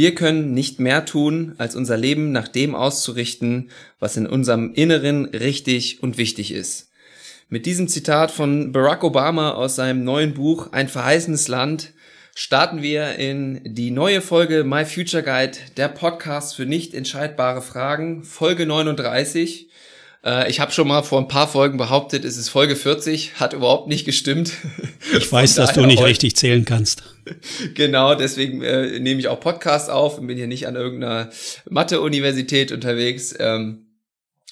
Wir können nicht mehr tun, als unser Leben nach dem auszurichten, was in unserem Inneren richtig und wichtig ist. Mit diesem Zitat von Barack Obama aus seinem neuen Buch Ein verheißenes Land starten wir in die neue Folge My Future Guide, der Podcast für nicht entscheidbare Fragen, Folge 39. Äh, ich habe schon mal vor ein paar Folgen behauptet, es ist Folge 40, hat überhaupt nicht gestimmt. Ich weiß, dass du nicht richtig zählen kannst. Genau, deswegen äh, nehme ich auch Podcasts auf und bin hier nicht an irgendeiner Mathe-Universität unterwegs. Ähm,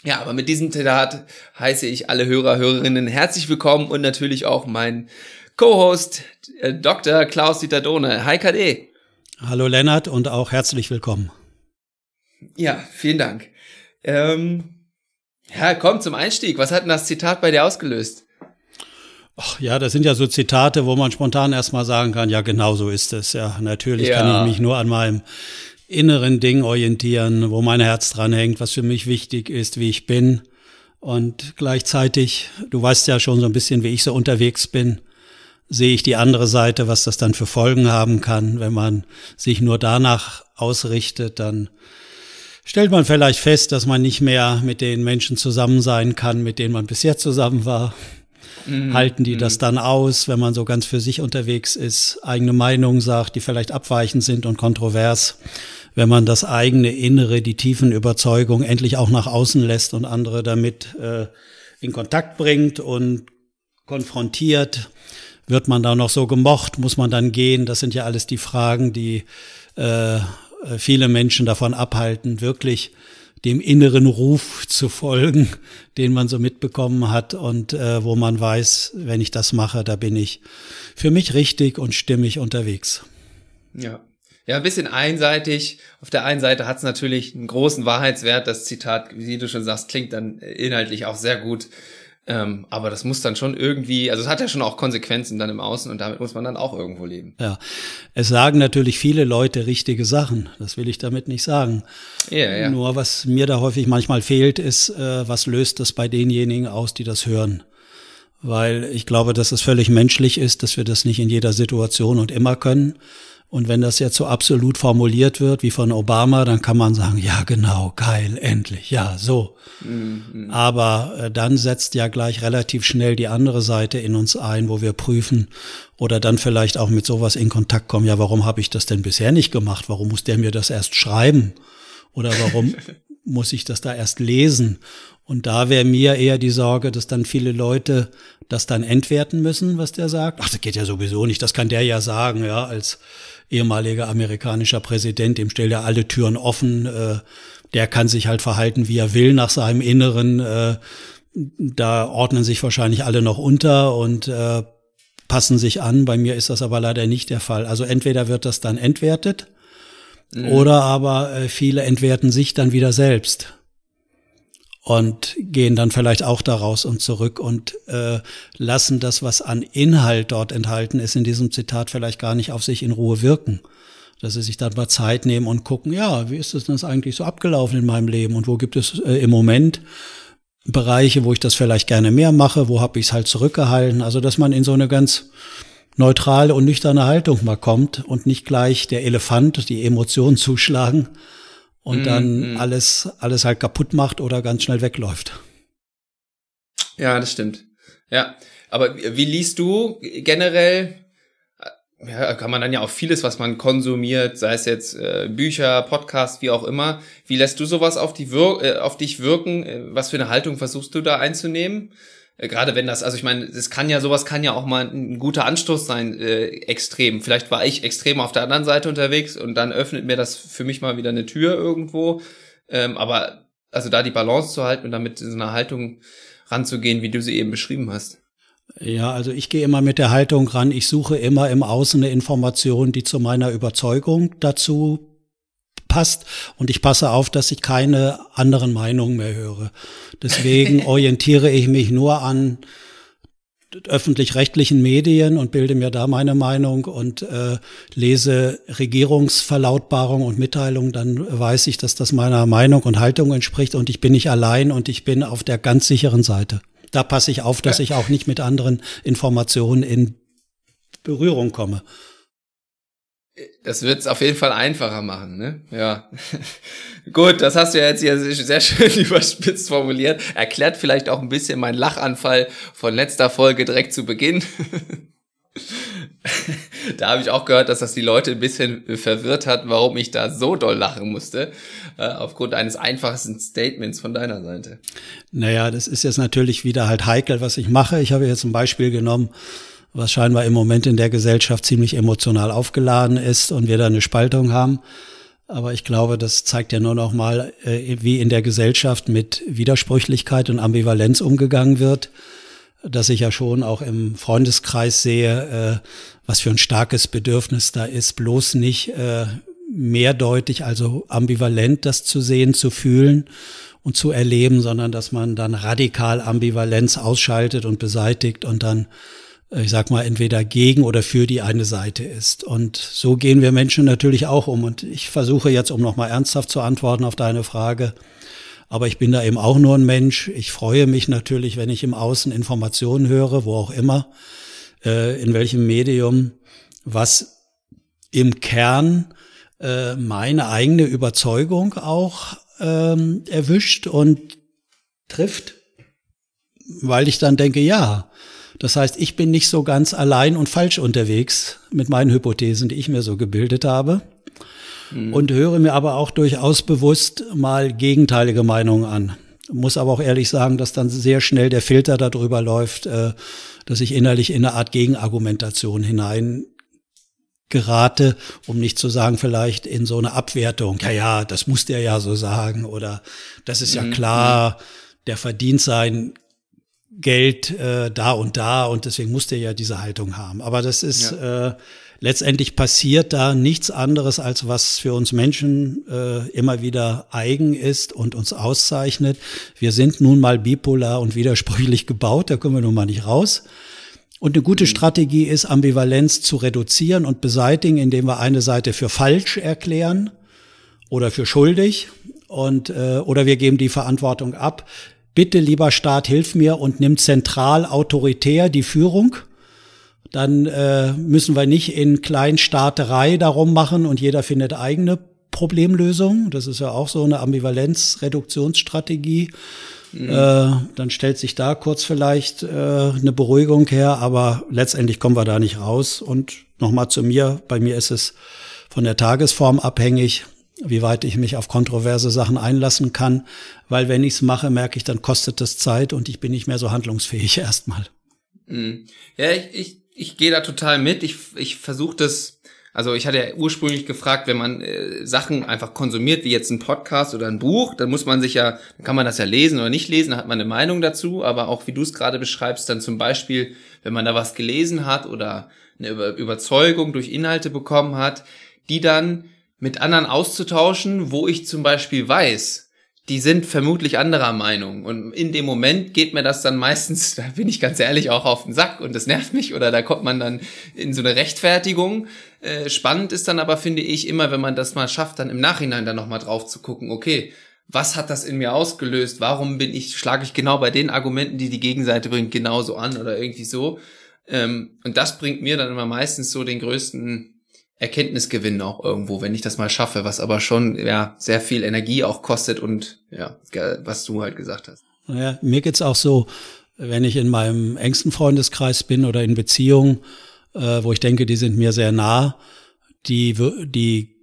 ja, aber mit diesem Zitat heiße ich alle Hörer, Hörerinnen herzlich willkommen und natürlich auch mein Co-Host äh, Dr. Klaus Dieter Dohne. Hi KD. Hallo Lennart und auch herzlich willkommen. Ja, vielen Dank. Ähm, ja, komm zum Einstieg. Was hat denn das Zitat bei dir ausgelöst? Ach, ja, das sind ja so Zitate, wo man spontan erstmal sagen kann, ja, genau so ist es. Ja, natürlich ja. kann ich mich nur an meinem inneren Ding orientieren, wo mein Herz dran hängt, was für mich wichtig ist, wie ich bin. Und gleichzeitig, du weißt ja schon so ein bisschen, wie ich so unterwegs bin, sehe ich die andere Seite, was das dann für Folgen haben kann. Wenn man sich nur danach ausrichtet, dann stellt man vielleicht fest, dass man nicht mehr mit den Menschen zusammen sein kann, mit denen man bisher zusammen war. Mhm. Halten die mhm. das dann aus, wenn man so ganz für sich unterwegs ist, eigene Meinungen sagt, die vielleicht abweichend sind und kontrovers, wenn man das eigene Innere, die tiefen Überzeugungen endlich auch nach außen lässt und andere damit äh, in Kontakt bringt und konfrontiert, wird man da noch so gemocht, muss man dann gehen? Das sind ja alles die Fragen, die äh, viele Menschen davon abhalten, wirklich dem inneren Ruf zu folgen, den man so mitbekommen hat und äh, wo man weiß, wenn ich das mache, da bin ich für mich richtig und stimmig unterwegs. Ja. Ja, ein bisschen einseitig. Auf der einen Seite hat es natürlich einen großen Wahrheitswert. Das Zitat, wie du schon sagst, klingt dann inhaltlich auch sehr gut. Ähm, aber das muss dann schon irgendwie, also es hat ja schon auch Konsequenzen dann im Außen und damit muss man dann auch irgendwo leben. Ja, es sagen natürlich viele Leute richtige Sachen. Das will ich damit nicht sagen. Ja, ja. Nur was mir da häufig manchmal fehlt, ist, äh, was löst das bei denjenigen aus, die das hören? Weil ich glaube, dass es völlig menschlich ist, dass wir das nicht in jeder Situation und immer können. Und wenn das jetzt so absolut formuliert wird wie von Obama, dann kann man sagen, ja genau, geil, endlich, ja, so. Mhm. Aber äh, dann setzt ja gleich relativ schnell die andere Seite in uns ein, wo wir prüfen oder dann vielleicht auch mit sowas in Kontakt kommen, ja, warum habe ich das denn bisher nicht gemacht? Warum muss der mir das erst schreiben? Oder warum muss ich das da erst lesen? Und da wäre mir eher die Sorge, dass dann viele Leute das dann entwerten müssen, was der sagt. Ach, das geht ja sowieso nicht, das kann der ja sagen, ja, als ehemaliger amerikanischer Präsident, dem stellt er alle Türen offen. Äh, der kann sich halt verhalten, wie er will, nach seinem Inneren. Äh, da ordnen sich wahrscheinlich alle noch unter und äh, passen sich an. Bei mir ist das aber leider nicht der Fall. Also entweder wird das dann entwertet mhm. oder aber äh, viele entwerten sich dann wieder selbst und gehen dann vielleicht auch daraus und zurück und äh, lassen das, was an Inhalt dort enthalten ist, in diesem Zitat vielleicht gar nicht auf sich in Ruhe wirken. Dass sie sich dann mal Zeit nehmen und gucken, ja, wie ist das denn eigentlich so abgelaufen in meinem Leben und wo gibt es äh, im Moment Bereiche, wo ich das vielleicht gerne mehr mache, wo habe ich es halt zurückgehalten. Also dass man in so eine ganz neutrale und nüchterne Haltung mal kommt und nicht gleich der Elefant, die Emotionen zuschlagen, und mm, dann mm. alles, alles halt kaputt macht oder ganz schnell wegläuft. Ja, das stimmt. Ja, aber wie liest du generell? Ja, kann man dann ja auch vieles, was man konsumiert, sei es jetzt äh, Bücher, Podcasts, wie auch immer. Wie lässt du sowas auf, die Wir äh, auf dich wirken? Äh, was für eine Haltung versuchst du da einzunehmen? Äh, gerade wenn das, also ich meine, es kann ja, sowas kann ja auch mal ein guter Anstoß sein, äh, extrem. Vielleicht war ich extrem auf der anderen Seite unterwegs und dann öffnet mir das für mich mal wieder eine Tür irgendwo. Ähm, aber also da die Balance zu halten und damit in so einer Haltung ranzugehen, wie du sie eben beschrieben hast. Ja, also ich gehe immer mit der Haltung ran, ich suche immer im Außen eine Information, die zu meiner Überzeugung dazu passt und ich passe auf, dass ich keine anderen Meinungen mehr höre. Deswegen orientiere ich mich nur an öffentlich-rechtlichen Medien und bilde mir da meine Meinung und äh, lese Regierungsverlautbarungen und Mitteilungen, dann weiß ich, dass das meiner Meinung und Haltung entspricht und ich bin nicht allein und ich bin auf der ganz sicheren Seite. Da passe ich auf, dass ich auch nicht mit anderen Informationen in Berührung komme. Das wird es auf jeden Fall einfacher machen, ne? Ja. Gut, das hast du ja jetzt hier sehr schön überspitzt formuliert. Erklärt vielleicht auch ein bisschen meinen Lachanfall von letzter Folge direkt zu Beginn. da habe ich auch gehört, dass das die Leute ein bisschen verwirrt hat, warum ich da so doll lachen musste, äh, aufgrund eines einfachsten Statements von deiner Seite. Naja, das ist jetzt natürlich wieder halt heikel, was ich mache. Ich habe jetzt ein Beispiel genommen, was scheinbar im Moment in der Gesellschaft ziemlich emotional aufgeladen ist und wir da eine Spaltung haben. Aber ich glaube, das zeigt ja nur noch mal, äh, wie in der Gesellschaft mit Widersprüchlichkeit und Ambivalenz umgegangen wird dass ich ja schon auch im Freundeskreis sehe, äh, was für ein starkes Bedürfnis da ist, bloß nicht äh, mehrdeutig, also ambivalent das zu sehen, zu fühlen und zu erleben, sondern dass man dann radikal Ambivalenz ausschaltet und beseitigt und dann, ich sag mal, entweder gegen oder für die eine Seite ist. Und so gehen wir Menschen natürlich auch um. Und ich versuche jetzt, um nochmal ernsthaft zu antworten auf deine Frage, aber ich bin da eben auch nur ein Mensch. Ich freue mich natürlich, wenn ich im Außen Informationen höre, wo auch immer, äh, in welchem Medium, was im Kern äh, meine eigene Überzeugung auch ähm, erwischt und trifft, weil ich dann denke, ja, das heißt, ich bin nicht so ganz allein und falsch unterwegs mit meinen Hypothesen, die ich mir so gebildet habe mhm. und höre mir aber auch durchaus bewusst mal gegenteilige Meinungen an. Muss aber auch ehrlich sagen, dass dann sehr schnell der Filter darüber läuft, äh, dass ich innerlich in eine Art Gegenargumentation hinein gerate, um nicht zu sagen, vielleicht in so eine Abwertung. Ja, ja, das muss der ja so sagen oder das ist ja mhm. klar, der verdient sein Geld äh, da und da und deswegen muss der ja diese Haltung haben. Aber das ist ja. äh, letztendlich passiert da nichts anderes, als was für uns Menschen äh, immer wieder eigen ist und uns auszeichnet. Wir sind nun mal bipolar und widersprüchlich gebaut, da kommen wir nun mal nicht raus. Und eine gute mhm. Strategie ist, Ambivalenz zu reduzieren und beseitigen, indem wir eine Seite für falsch erklären oder für schuldig und äh, oder wir geben die Verantwortung ab. Bitte, lieber Staat, hilf mir und nimm zentral autoritär die Führung dann äh, müssen wir nicht in Kleinstaaterei darum machen und jeder findet eigene Problemlösungen. Das ist ja auch so eine Ambivalenz-Reduktionsstrategie. Mhm. Äh, dann stellt sich da kurz vielleicht äh, eine Beruhigung her, aber letztendlich kommen wir da nicht raus. Und nochmal zu mir, bei mir ist es von der Tagesform abhängig, wie weit ich mich auf kontroverse Sachen einlassen kann, weil wenn ich es mache, merke ich, dann kostet das Zeit und ich bin nicht mehr so handlungsfähig erstmal. Mhm. Ja, ich, ich ich gehe da total mit. Ich, ich versuche das, also ich hatte ja ursprünglich gefragt, wenn man äh, Sachen einfach konsumiert, wie jetzt ein Podcast oder ein Buch, dann muss man sich ja, dann kann man das ja lesen oder nicht lesen, dann hat man eine Meinung dazu, aber auch wie du es gerade beschreibst, dann zum Beispiel, wenn man da was gelesen hat oder eine Über Überzeugung durch Inhalte bekommen hat, die dann mit anderen auszutauschen, wo ich zum Beispiel weiß, die sind vermutlich anderer Meinung. Und in dem Moment geht mir das dann meistens, da bin ich ganz ehrlich, auch auf den Sack und das nervt mich oder da kommt man dann in so eine Rechtfertigung. Äh, spannend ist dann aber, finde ich, immer, wenn man das mal schafft, dann im Nachhinein dann nochmal drauf zu gucken, okay, was hat das in mir ausgelöst? Warum bin ich, schlage ich genau bei den Argumenten, die die Gegenseite bringt, genauso an oder irgendwie so? Ähm, und das bringt mir dann immer meistens so den größten Erkenntnisgewinn auch irgendwo, wenn ich das mal schaffe, was aber schon ja sehr viel Energie auch kostet und ja, was du halt gesagt hast. Naja, mir geht's auch so, wenn ich in meinem engsten Freundeskreis bin oder in Beziehungen, äh, wo ich denke, die sind mir sehr nah, die, die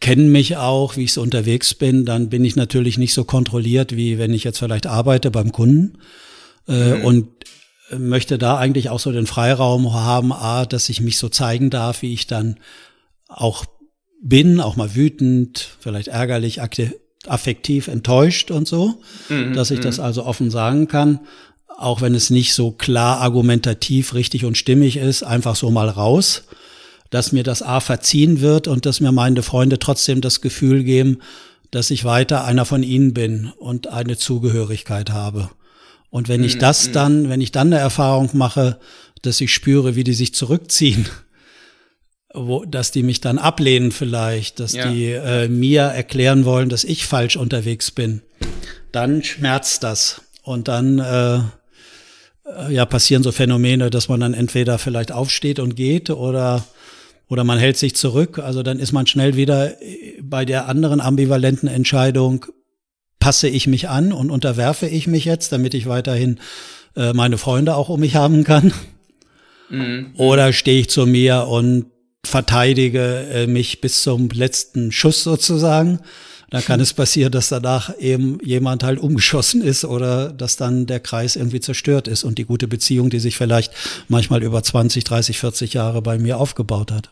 kennen mich auch, wie ich so unterwegs bin, dann bin ich natürlich nicht so kontrolliert, wie wenn ich jetzt vielleicht arbeite beim Kunden. Äh, mhm. Und möchte da eigentlich auch so den Freiraum haben, a, dass ich mich so zeigen darf, wie ich dann auch bin, auch mal wütend, vielleicht ärgerlich, affektiv enttäuscht und so, mhm, dass ich das mhm. also offen sagen kann, auch wenn es nicht so klar argumentativ richtig und stimmig ist, einfach so mal raus, dass mir das A verziehen wird und dass mir meine Freunde trotzdem das Gefühl geben, dass ich weiter einer von ihnen bin und eine Zugehörigkeit habe. Und wenn ich mhm, das mhm. dann, wenn ich dann eine Erfahrung mache, dass ich spüre, wie die sich zurückziehen, wo, dass die mich dann ablehnen vielleicht, dass ja. die äh, mir erklären wollen, dass ich falsch unterwegs bin, dann schmerzt das. Und dann äh, äh, ja, passieren so Phänomene, dass man dann entweder vielleicht aufsteht und geht oder oder man hält sich zurück. Also dann ist man schnell wieder bei der anderen ambivalenten Entscheidung, passe ich mich an und unterwerfe ich mich jetzt, damit ich weiterhin äh, meine Freunde auch um mich haben kann. Mhm. Oder stehe ich zu mir und verteidige äh, mich bis zum letzten Schuss sozusagen. Da kann es passieren, dass danach eben jemand halt umgeschossen ist oder dass dann der Kreis irgendwie zerstört ist und die gute Beziehung, die sich vielleicht manchmal über 20, 30, 40 Jahre bei mir aufgebaut hat.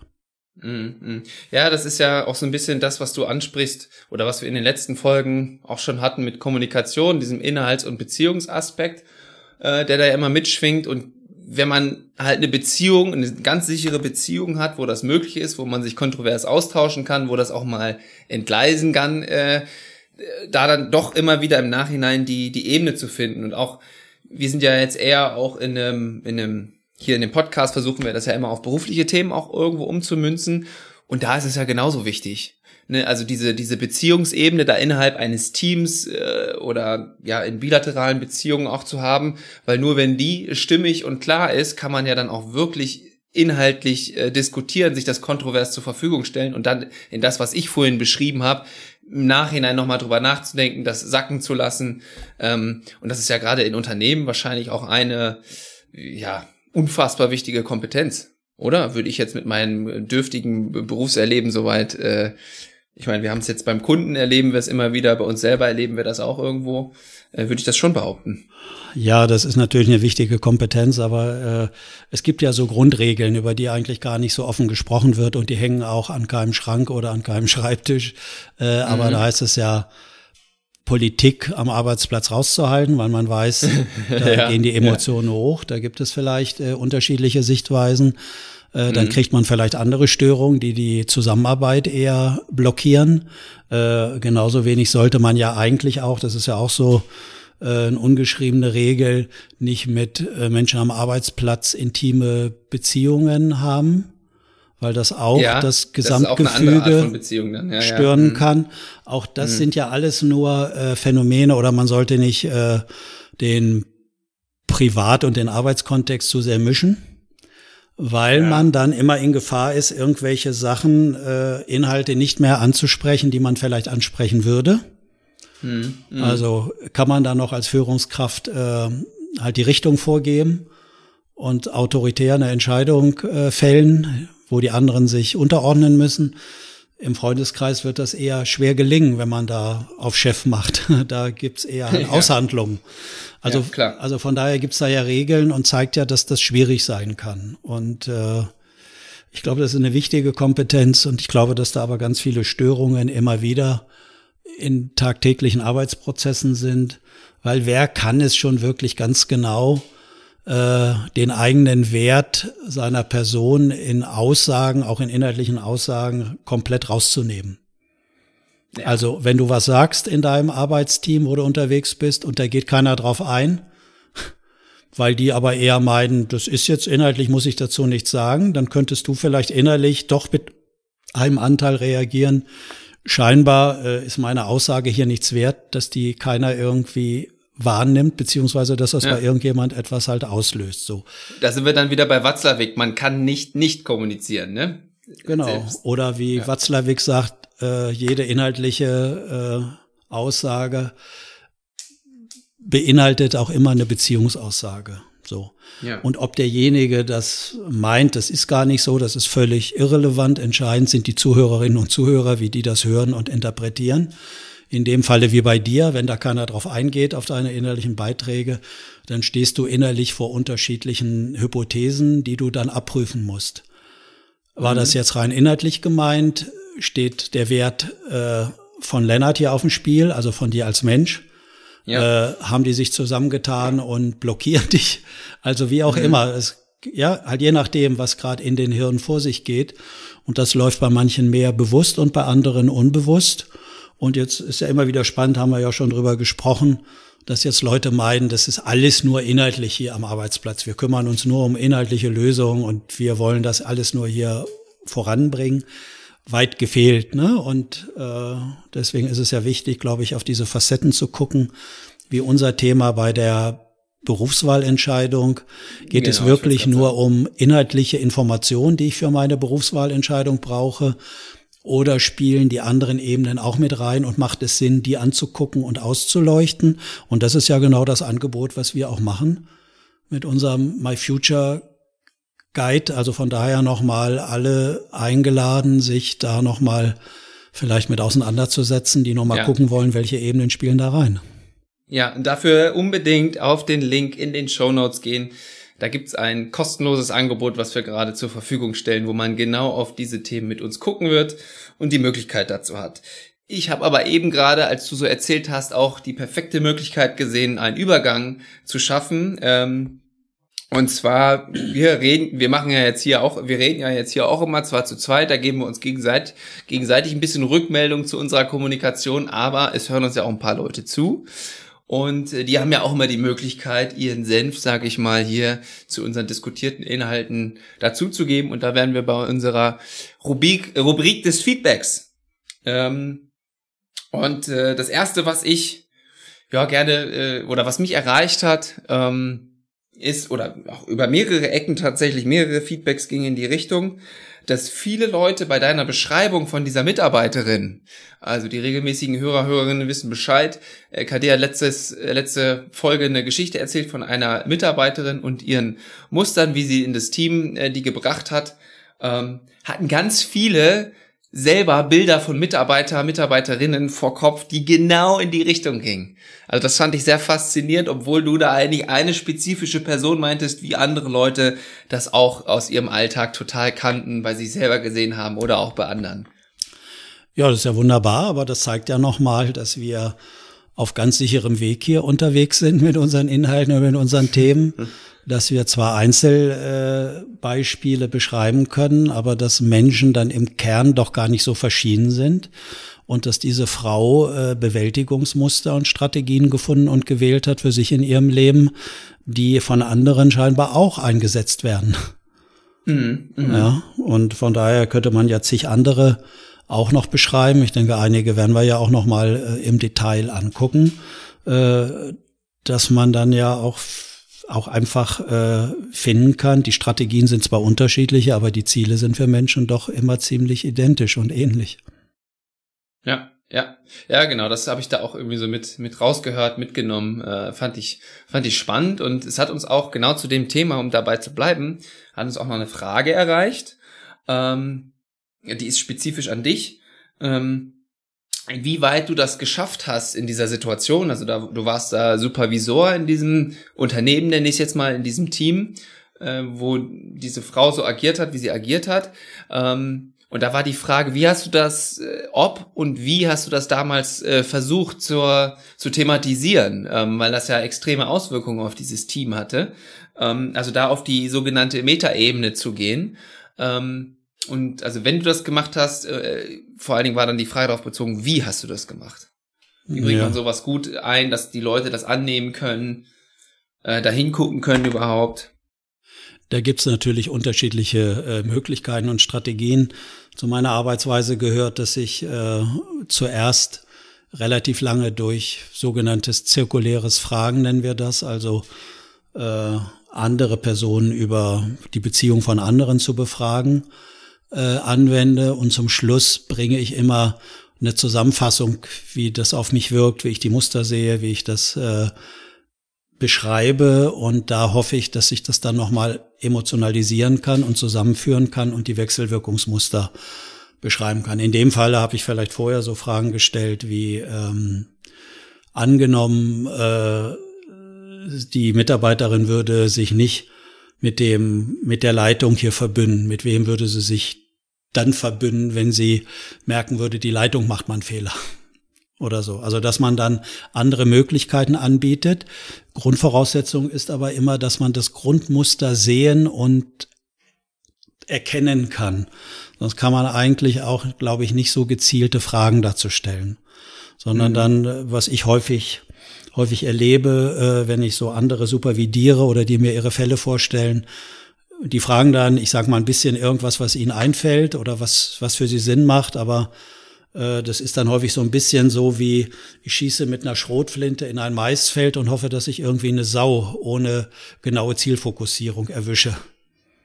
Mhm, mhm. Ja, das ist ja auch so ein bisschen das, was du ansprichst oder was wir in den letzten Folgen auch schon hatten mit Kommunikation, diesem Inhalts- und Beziehungsaspekt, äh, der da ja immer mitschwingt. Und wenn man halt eine Beziehung, eine ganz sichere Beziehung hat, wo das möglich ist, wo man sich kontrovers austauschen kann, wo das auch mal entgleisen kann, äh, da dann doch immer wieder im Nachhinein die, die Ebene zu finden. Und auch, wir sind ja jetzt eher auch in einem, in einem, hier in dem Podcast versuchen wir das ja immer auf berufliche Themen auch irgendwo umzumünzen. Und da ist es ja genauso wichtig. Ne, also diese, diese Beziehungsebene da innerhalb eines Teams äh, oder ja in bilateralen Beziehungen auch zu haben, weil nur wenn die stimmig und klar ist, kann man ja dann auch wirklich inhaltlich äh, diskutieren, sich das kontrovers zur Verfügung stellen und dann in das, was ich vorhin beschrieben habe, im Nachhinein nochmal drüber nachzudenken, das sacken zu lassen. Ähm, und das ist ja gerade in Unternehmen wahrscheinlich auch eine, ja, unfassbar wichtige Kompetenz, oder? Würde ich jetzt mit meinem dürftigen Berufserleben soweit äh, ich meine, wir haben es jetzt beim Kunden erleben wir es immer wieder, bei uns selber erleben wir das auch irgendwo, äh, würde ich das schon behaupten. Ja, das ist natürlich eine wichtige Kompetenz, aber äh, es gibt ja so Grundregeln, über die eigentlich gar nicht so offen gesprochen wird und die hängen auch an keinem Schrank oder an keinem Schreibtisch. Äh, mhm. Aber da heißt es ja, Politik am Arbeitsplatz rauszuhalten, weil man weiß, da ja, gehen die Emotionen ja. hoch, da gibt es vielleicht äh, unterschiedliche Sichtweisen. Äh, dann mhm. kriegt man vielleicht andere Störungen, die die Zusammenarbeit eher blockieren. Äh, genauso wenig sollte man ja eigentlich auch, das ist ja auch so äh, eine ungeschriebene Regel, nicht mit äh, Menschen am Arbeitsplatz intime Beziehungen haben weil das auch ja, das Gesamtgefüge das ja, stören ja. Mhm. kann. Auch das mhm. sind ja alles nur äh, Phänomene oder man sollte nicht äh, den Privat- und den Arbeitskontext zu sehr mischen weil ja. man dann immer in Gefahr ist, irgendwelche Sachen, äh, Inhalte nicht mehr anzusprechen, die man vielleicht ansprechen würde. Mhm. Mhm. Also kann man dann noch als Führungskraft äh, halt die Richtung vorgeben und autoritär eine Entscheidung äh, fällen, wo die anderen sich unterordnen müssen. Im Freundeskreis wird das eher schwer gelingen, wenn man da auf Chef macht. Da gibt's eher ja. Aushandlungen. Also, ja, klar. also von daher gibt's da ja Regeln und zeigt ja, dass das schwierig sein kann. Und äh, ich glaube, das ist eine wichtige Kompetenz und ich glaube, dass da aber ganz viele Störungen immer wieder in tagtäglichen Arbeitsprozessen sind, weil wer kann es schon wirklich ganz genau äh, den eigenen Wert seiner Person in Aussagen, auch in inhaltlichen Aussagen, komplett rauszunehmen. Ja. Also, wenn du was sagst in deinem Arbeitsteam, wo du unterwegs bist und da geht keiner drauf ein, weil die aber eher meinen, das ist jetzt inhaltlich, muss ich dazu nichts sagen, dann könntest du vielleicht innerlich doch mit einem Anteil reagieren. Scheinbar äh, ist meine Aussage hier nichts wert, dass die keiner irgendwie wahrnimmt, beziehungsweise dass das ja. bei irgendjemand etwas halt auslöst. So. Da sind wir dann wieder bei Watzlawick. Man kann nicht nicht kommunizieren, ne? Genau. Selbst. Oder wie ja. Watzlawick sagt, äh, jede inhaltliche äh, Aussage beinhaltet auch immer eine Beziehungsaussage. So. Ja. Und ob derjenige das meint, das ist gar nicht so, das ist völlig irrelevant. Entscheidend sind die Zuhörerinnen und Zuhörer, wie die das hören und interpretieren. In dem Falle wie bei dir, wenn da keiner drauf eingeht, auf deine innerlichen Beiträge, dann stehst du innerlich vor unterschiedlichen Hypothesen, die du dann abprüfen musst. War mhm. das jetzt rein inhaltlich gemeint? Steht der Wert äh, von Lennart hier auf dem Spiel, also von dir als Mensch. Ja. Äh, haben die sich zusammengetan und blockieren dich. Also wie auch mhm. immer. Es, ja, halt je nachdem, was gerade in den Hirn vor sich geht. Und das läuft bei manchen mehr bewusst und bei anderen unbewusst. Und jetzt ist ja immer wieder spannend, haben wir ja schon drüber gesprochen, dass jetzt Leute meinen, das ist alles nur inhaltlich hier am Arbeitsplatz. Wir kümmern uns nur um inhaltliche Lösungen und wir wollen das alles nur hier voranbringen weit gefehlt. Ne? Und äh, deswegen ist es ja wichtig, glaube ich, auf diese Facetten zu gucken, wie unser Thema bei der Berufswahlentscheidung? Geht genau, es wirklich nur um inhaltliche Informationen, die ich für meine Berufswahlentscheidung brauche? Oder spielen die anderen Ebenen auch mit rein und macht es Sinn, die anzugucken und auszuleuchten? Und das ist ja genau das Angebot, was wir auch machen mit unserem My Future Guide. Also von daher nochmal alle eingeladen, sich da nochmal vielleicht mit auseinanderzusetzen, die nochmal ja. gucken wollen, welche Ebenen spielen da rein. Ja, dafür unbedingt auf den Link in den Show Notes gehen. Da gibt's ein kostenloses Angebot, was wir gerade zur Verfügung stellen, wo man genau auf diese Themen mit uns gucken wird und die Möglichkeit dazu hat. Ich habe aber eben gerade, als du so erzählt hast, auch die perfekte Möglichkeit gesehen, einen Übergang zu schaffen. Ähm, und zwar, wir reden, wir machen ja jetzt hier auch, wir reden ja jetzt hier auch immer zwar zu zweit, da geben wir uns gegenseitig, gegenseitig ein bisschen Rückmeldung zu unserer Kommunikation, aber es hören uns ja auch ein paar Leute zu. Und äh, die haben ja auch immer die Möglichkeit, ihren Senf, sage ich mal, hier zu unseren diskutierten Inhalten dazuzugeben. Und da werden wir bei unserer Rubrik, Rubrik des Feedbacks. Ähm, und äh, das erste, was ich ja gerne äh, oder was mich erreicht hat, ähm, ist, oder auch über mehrere Ecken tatsächlich mehrere Feedbacks gingen in die Richtung, dass viele Leute bei deiner Beschreibung von dieser Mitarbeiterin, also die regelmäßigen Hörer, Hörerinnen wissen Bescheid, äh, KD hat letztes, äh, letzte Folge eine Geschichte erzählt von einer Mitarbeiterin und ihren Mustern, wie sie in das Team äh, die gebracht hat, ähm, hatten ganz viele selber Bilder von Mitarbeiter, Mitarbeiterinnen vor Kopf, die genau in die Richtung gingen. Also das fand ich sehr faszinierend, obwohl du da eigentlich eine spezifische Person meintest, wie andere Leute das auch aus ihrem Alltag total kannten, bei sich selber gesehen haben oder auch bei anderen. Ja, das ist ja wunderbar, aber das zeigt ja nochmal, dass wir auf ganz sicherem Weg hier unterwegs sind mit unseren Inhalten und mit unseren Themen. dass wir zwar Einzelbeispiele beschreiben können, aber dass Menschen dann im Kern doch gar nicht so verschieden sind und dass diese Frau äh, Bewältigungsmuster und Strategien gefunden und gewählt hat für sich in ihrem Leben, die von anderen scheinbar auch eingesetzt werden. Mhm, mh. Ja, und von daher könnte man ja zig andere auch noch beschreiben. Ich denke, einige werden wir ja auch noch mal äh, im Detail angucken, äh, dass man dann ja auch auch einfach äh, finden kann. Die Strategien sind zwar unterschiedliche, aber die Ziele sind für Menschen doch immer ziemlich identisch und ähnlich. Ja, ja, ja, genau. Das habe ich da auch irgendwie so mit mit rausgehört, mitgenommen. Äh, fand ich fand ich spannend und es hat uns auch genau zu dem Thema, um dabei zu bleiben, hat uns auch noch eine Frage erreicht. Ähm, die ist spezifisch an dich. Ähm, wie weit du das geschafft hast in dieser Situation. Also da, du warst da Supervisor in diesem Unternehmen, nenne ich es jetzt mal, in diesem Team, äh, wo diese Frau so agiert hat, wie sie agiert hat. Ähm, und da war die Frage, wie hast du das, äh, ob und wie hast du das damals äh, versucht zur, zu thematisieren, ähm, weil das ja extreme Auswirkungen auf dieses Team hatte. Ähm, also da auf die sogenannte Metaebene zu gehen. Ähm, und also wenn du das gemacht hast, äh, vor allen Dingen war dann die Frage darauf bezogen, wie hast du das gemacht? Wie bringt ja. man sowas gut ein, dass die Leute das annehmen können, äh, dahin gucken können überhaupt? Da gibt's natürlich unterschiedliche äh, Möglichkeiten und Strategien. Zu meiner Arbeitsweise gehört, dass ich äh, zuerst relativ lange durch sogenanntes zirkuläres Fragen nennen wir das, also äh, andere Personen über die Beziehung von anderen zu befragen äh, anwende und zum Schluss bringe ich immer eine Zusammenfassung, wie das auf mich wirkt, wie ich die Muster sehe, wie ich das äh, beschreibe und da hoffe ich, dass ich das dann nochmal emotionalisieren kann und zusammenführen kann und die Wechselwirkungsmuster beschreiben kann. In dem Fall habe ich vielleicht vorher so Fragen gestellt wie ähm, angenommen, äh, die Mitarbeiterin würde sich nicht mit dem, mit der Leitung hier verbünden. Mit wem würde sie sich dann verbünden, wenn sie merken würde, die Leitung macht man Fehler oder so. Also dass man dann andere Möglichkeiten anbietet. Grundvoraussetzung ist aber immer, dass man das Grundmuster sehen und erkennen kann. Sonst kann man eigentlich auch, glaube ich, nicht so gezielte Fragen dazu stellen, sondern mhm. dann, was ich häufig häufig erlebe, äh, wenn ich so andere supervidiere oder die mir ihre Fälle vorstellen, die fragen dann, ich sage mal ein bisschen irgendwas, was ihnen einfällt oder was, was für sie Sinn macht, aber Äh, das ist dann häufig so ein bisschen so wie, ich schieße mit einer Schrotflinte in ein Maisfeld und hoffe, dass ich irgendwie eine Sau ohne genaue Zielfokussierung erwische.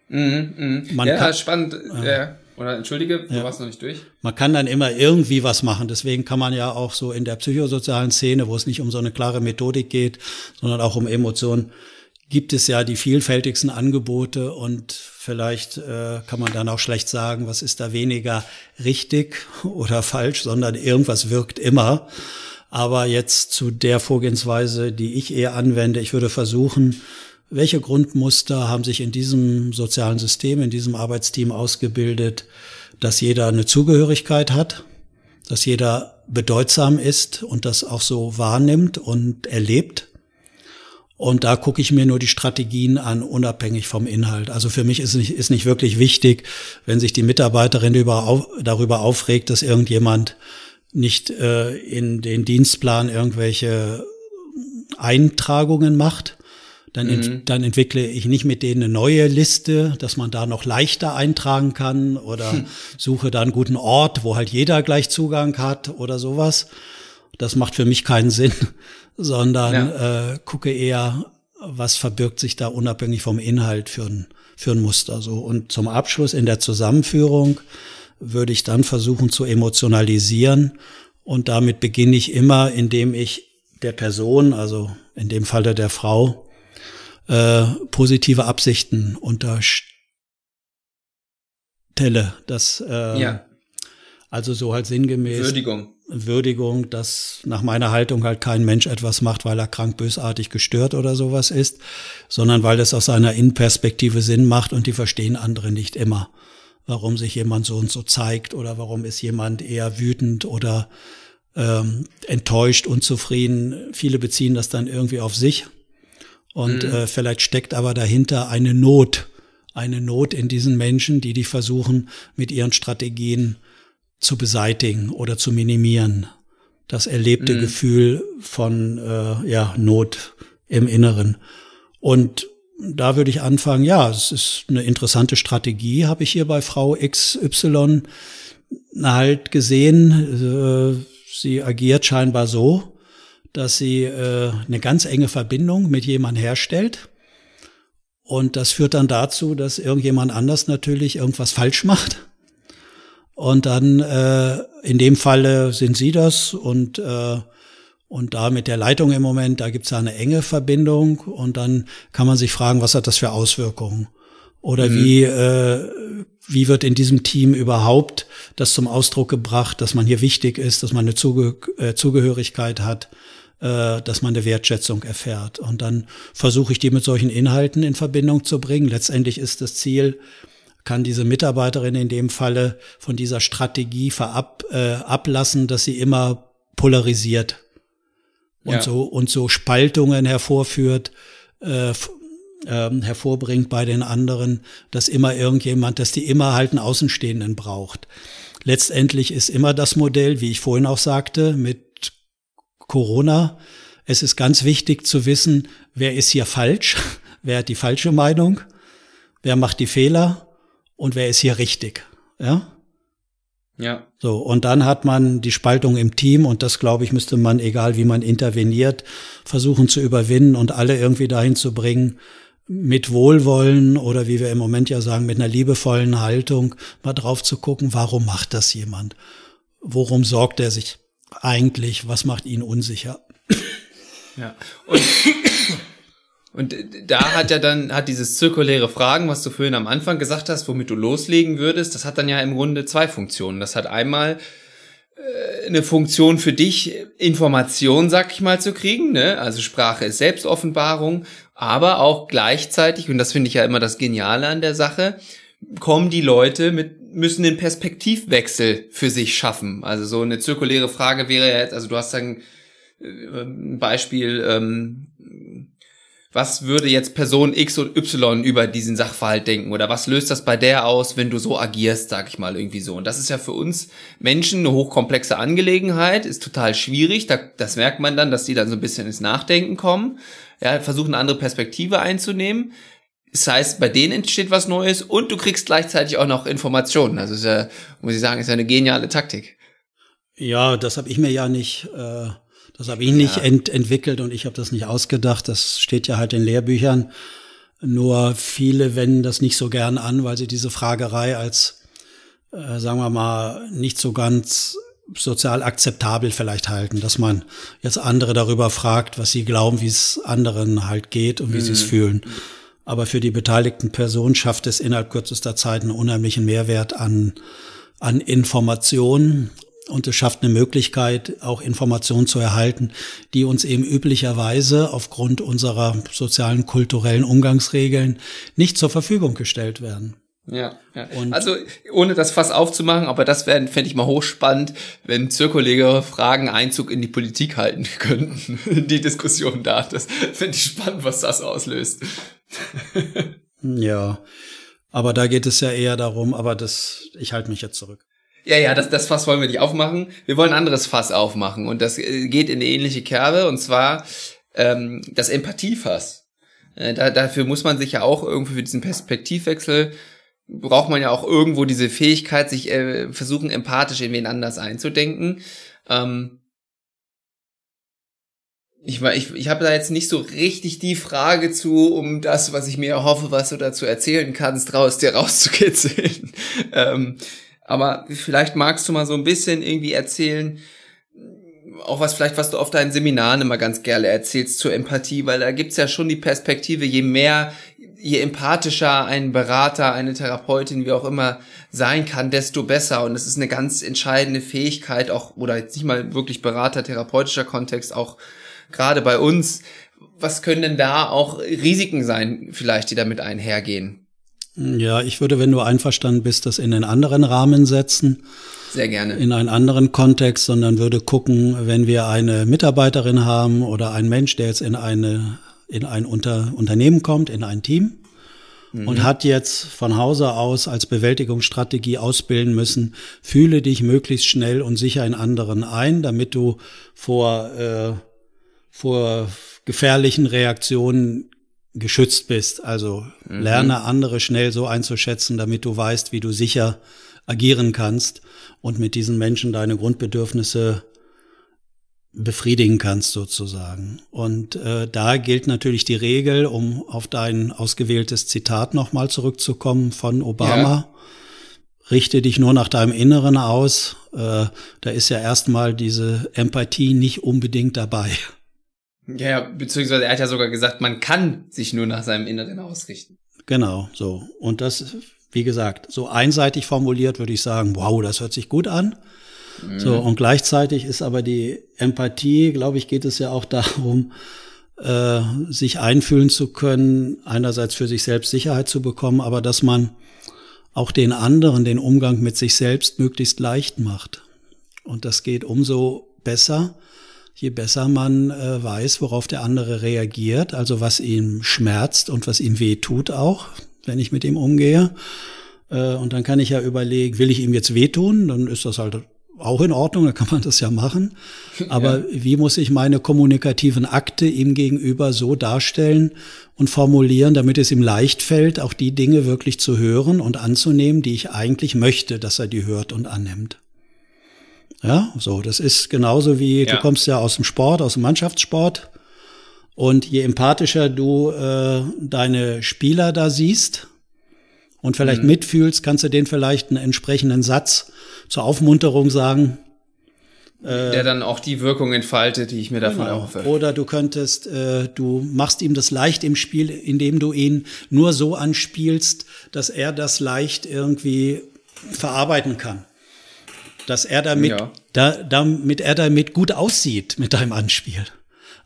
Mhm, mh. Man ja, kann, spannend. Äh, ja. Oder entschuldige, du ja. warst noch nicht durch. Man kann dann immer irgendwie was machen. Deswegen kann man ja auch so in der psychosozialen Szene, wo es nicht um so eine klare Methodik geht, sondern auch um Emotionen, gibt es ja die vielfältigsten Angebote und vielleicht äh, kann man dann auch schlecht sagen, was ist da weniger richtig oder falsch, sondern irgendwas wirkt immer. Aber jetzt zu der Vorgehensweise, die ich eher anwende, ich würde versuchen, welche Grundmuster haben sich in diesem sozialen System, in diesem Arbeitsteam ausgebildet, dass jeder eine Zugehörigkeit hat, dass jeder bedeutsam ist und das auch so wahrnimmt und erlebt und da gucke ich mir nur die Strategien an, unabhängig vom Inhalt. Also für mich ist nicht, ist nicht wirklich wichtig, wenn sich die Mitarbeiterin über, darüber aufregt, dass irgendjemand nicht äh, in den Dienstplan irgendwelche Eintragungen macht. Dann, ent, mhm. dann entwickle ich nicht mit denen eine neue Liste, dass man da noch leichter eintragen kann oder hm. suche da einen guten Ort, wo halt jeder gleich Zugang hat oder sowas. Das macht für mich keinen Sinn, sondern ja. äh, gucke eher, was verbirgt sich da unabhängig vom Inhalt für ein, für ein Muster. So. Und zum Abschluss in der Zusammenführung würde ich dann versuchen zu emotionalisieren. Und damit beginne ich immer, indem ich der Person, also in dem Falle der Frau, äh, positive Absichten unterstelle. Das äh, ja. also so halt sinngemäß. Würdigung. Würdigung, dass nach meiner Haltung halt kein Mensch etwas macht, weil er krank, bösartig, gestört oder sowas ist, sondern weil es aus seiner Innenperspektive Sinn macht und die verstehen andere nicht immer. Warum sich jemand so und so zeigt oder warum ist jemand eher wütend oder ähm, enttäuscht, unzufrieden. Viele beziehen das dann irgendwie auf sich und mhm. äh, vielleicht steckt aber dahinter eine Not, eine Not in diesen Menschen, die die versuchen mit ihren Strategien zu beseitigen oder zu minimieren. Das erlebte mhm. Gefühl von äh, ja, Not im Inneren. Und da würde ich anfangen, ja, es ist eine interessante Strategie, habe ich hier bei Frau XY halt gesehen. Äh, sie agiert scheinbar so, dass sie äh, eine ganz enge Verbindung mit jemandem herstellt. Und das führt dann dazu, dass irgendjemand anders natürlich irgendwas falsch macht und dann äh, in dem Falle sind Sie das und äh, und da mit der Leitung im Moment, da gibt es eine enge Verbindung und dann kann man sich fragen, was hat das für Auswirkungen? Oder mhm. wie, äh, wie wird in diesem Team überhaupt das zum Ausdruck gebracht, dass man hier wichtig ist, dass man eine Zuge äh, Zugehörigkeit hat, äh, dass man eine Wertschätzung erfährt. Und dann versuche ich die mit solchen Inhalten in Verbindung zu bringen. Letztendlich ist das Ziel, kann diese Mitarbeiterin in dem Falle von dieser Strategie verab, äh, ablassen, dass sie immer polarisiert und ja. so und so Spaltungen hervorführt, äh, äh, hervorbringt bei den anderen, dass immer irgendjemand, dass die immer halt einen Außenstehenden braucht. Letztendlich ist immer das Modell, wie ich vorhin auch sagte, mit Corona. Es ist ganz wichtig zu wissen, wer ist hier falsch, wer hat die falsche Meinung, wer macht die Fehler und wer ist hier richtig, ja? Ja. So, und dann hat man die Spaltung im Team und das, glaube ich, müsste man, egal wie man interveniert, versuchen zu überwinden und alle irgendwie dahin zu bringen, mit Wohlwollen oder wie wir im Moment ja sagen, mit einer liebevollen Haltung mal drauf zu gucken, warum macht das jemand? Worum sorgt er sich eigentlich? Was macht ihn unsicher? Ja. Und und da hat ja dann, hat dieses zirkuläre Fragen, was du vorhin am Anfang gesagt hast, womit du loslegen würdest, das hat dann ja im Grunde zwei Funktionen. Das hat einmal äh, eine Funktion für dich, Information, sag ich mal, zu kriegen, ne? Also Sprache ist Selbstoffenbarung, aber auch gleichzeitig, und das finde ich ja immer das Geniale an der Sache, kommen die Leute mit, müssen den Perspektivwechsel für sich schaffen. Also so eine zirkuläre Frage wäre jetzt, also du hast dann äh, ein Beispiel, ähm, was würde jetzt Person X und Y über diesen Sachverhalt denken oder was löst das bei der aus, wenn du so agierst, sag ich mal irgendwie so. Und das ist ja für uns Menschen eine hochkomplexe Angelegenheit, ist total schwierig. Da, das merkt man dann, dass die dann so ein bisschen ins Nachdenken kommen, ja, versuchen eine andere Perspektive einzunehmen. Das heißt, bei denen entsteht was Neues und du kriegst gleichzeitig auch noch Informationen. Also ist ja, muss ich sagen, ist ja eine geniale Taktik. Ja, das habe ich mir ja nicht, äh, das habe ich nicht ent entwickelt und ich habe das nicht ausgedacht. Das steht ja halt in Lehrbüchern. Nur viele wenden das nicht so gern an, weil sie diese Fragerei als, äh, sagen wir mal, nicht so ganz sozial akzeptabel vielleicht halten, dass man jetzt andere darüber fragt, was sie glauben, wie es anderen halt geht und wie mhm. sie es fühlen. Aber für die beteiligten Personen schafft es innerhalb kürzester Zeit einen unheimlichen Mehrwert an, an Informationen und es schafft eine Möglichkeit, auch Informationen zu erhalten, die uns eben üblicherweise aufgrund unserer sozialen, kulturellen Umgangsregeln nicht zur Verfügung gestellt werden. Ja, ja. Und also ohne das Fass aufzumachen, aber das fände ich mal hochspannend, wenn zirkuläre Fragen Einzug in die Politik halten könnten, die Diskussion da. Das fände ich spannend, was das auslöst. ja, aber da geht es ja eher darum, aber das, ich halte mich jetzt zurück. Ja, ja, das, das Fass wollen wir nicht aufmachen. Wir wollen ein anderes Fass aufmachen und das äh, geht in eine ähnliche Kerbe und zwar ähm, das Empathiefass. Äh, da, dafür muss man sich ja auch irgendwie für diesen Perspektivwechsel braucht man ja auch irgendwo diese Fähigkeit, sich äh, versuchen, empathisch in wen anders einzudenken. Ähm, ich, ich, ich habe da jetzt nicht so richtig die Frage zu, um das, was ich mir hoffe, was du dazu erzählen kannst, raus dir rauszukitzeln. ähm, aber vielleicht magst du mal so ein bisschen irgendwie erzählen, auch was vielleicht, was du auf deinen Seminaren immer ganz gerne erzählst zur Empathie, weil da gibt's ja schon die Perspektive, je mehr je empathischer ein Berater, eine Therapeutin, wie auch immer sein kann, desto besser. Und es ist eine ganz entscheidende Fähigkeit, auch, oder jetzt nicht mal wirklich Berater, therapeutischer Kontext, auch gerade bei uns. Was können denn da auch Risiken sein, vielleicht, die damit einhergehen? Ja, ich würde, wenn du einverstanden bist, das in einen anderen Rahmen setzen. Sehr gerne. In einen anderen Kontext, sondern würde gucken, wenn wir eine Mitarbeiterin haben oder ein Mensch, der jetzt in eine in ein Unter Unternehmen kommt, in ein Team mhm. und hat jetzt von Hause aus als Bewältigungsstrategie ausbilden müssen, fühle dich möglichst schnell und sicher in anderen ein, damit du vor, äh, vor gefährlichen Reaktionen geschützt bist. Also mhm. lerne andere schnell so einzuschätzen, damit du weißt, wie du sicher agieren kannst und mit diesen Menschen deine Grundbedürfnisse befriedigen kannst sozusagen. Und äh, da gilt natürlich die Regel, um auf dein ausgewähltes Zitat nochmal zurückzukommen von Obama. Ja. Richte dich nur nach deinem Inneren aus. Äh, da ist ja erstmal diese Empathie nicht unbedingt dabei. Ja, beziehungsweise er hat ja sogar gesagt, man kann sich nur nach seinem Inneren ausrichten. Genau, so. Und das, wie gesagt, so einseitig formuliert würde ich sagen, wow, das hört sich gut an. So, mhm. und gleichzeitig ist aber die Empathie, glaube ich, geht es ja auch darum, äh, sich einfühlen zu können, einerseits für sich selbst Sicherheit zu bekommen, aber dass man auch den anderen den Umgang mit sich selbst möglichst leicht macht. Und das geht umso besser, je besser man äh, weiß, worauf der andere reagiert, also was ihm schmerzt und was ihm weh tut auch, wenn ich mit ihm umgehe. Äh, und dann kann ich ja überlegen, will ich ihm jetzt wehtun? Dann ist das halt auch in Ordnung, da kann man das ja machen. Aber ja. wie muss ich meine kommunikativen Akte ihm gegenüber so darstellen und formulieren, damit es ihm leicht fällt, auch die Dinge wirklich zu hören und anzunehmen, die ich eigentlich möchte, dass er die hört und annimmt. Ja, so, das ist genauso wie, ja. du kommst ja aus dem Sport, aus dem Mannschaftssport. Und je empathischer du äh, deine Spieler da siehst und vielleicht mhm. mitfühlst, kannst du denen vielleicht einen entsprechenden Satz zur Aufmunterung sagen. Äh, Der dann auch die Wirkung entfaltet, die ich mir davon genau. erhoffe. Oder du könntest, äh, du machst ihm das leicht im Spiel, indem du ihn nur so anspielst, dass er das leicht irgendwie verarbeiten kann. Dass er damit, ja. da, damit er damit gut aussieht mit deinem Anspiel.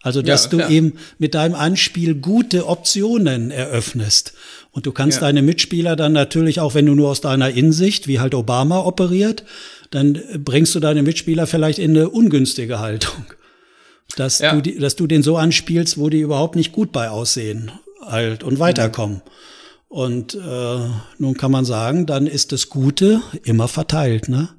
Also, dass ja, du ihm mit deinem Anspiel gute Optionen eröffnest. Und du kannst ja. deine Mitspieler dann natürlich auch, wenn du nur aus deiner Insicht, wie halt Obama operiert, dann bringst du deine Mitspieler vielleicht in eine ungünstige Haltung. Dass, ja. du, dass du den so anspielst, wo die überhaupt nicht gut bei aussehen halt und weiterkommen. Mhm. Und äh, nun kann man sagen, dann ist das Gute immer verteilt, ne?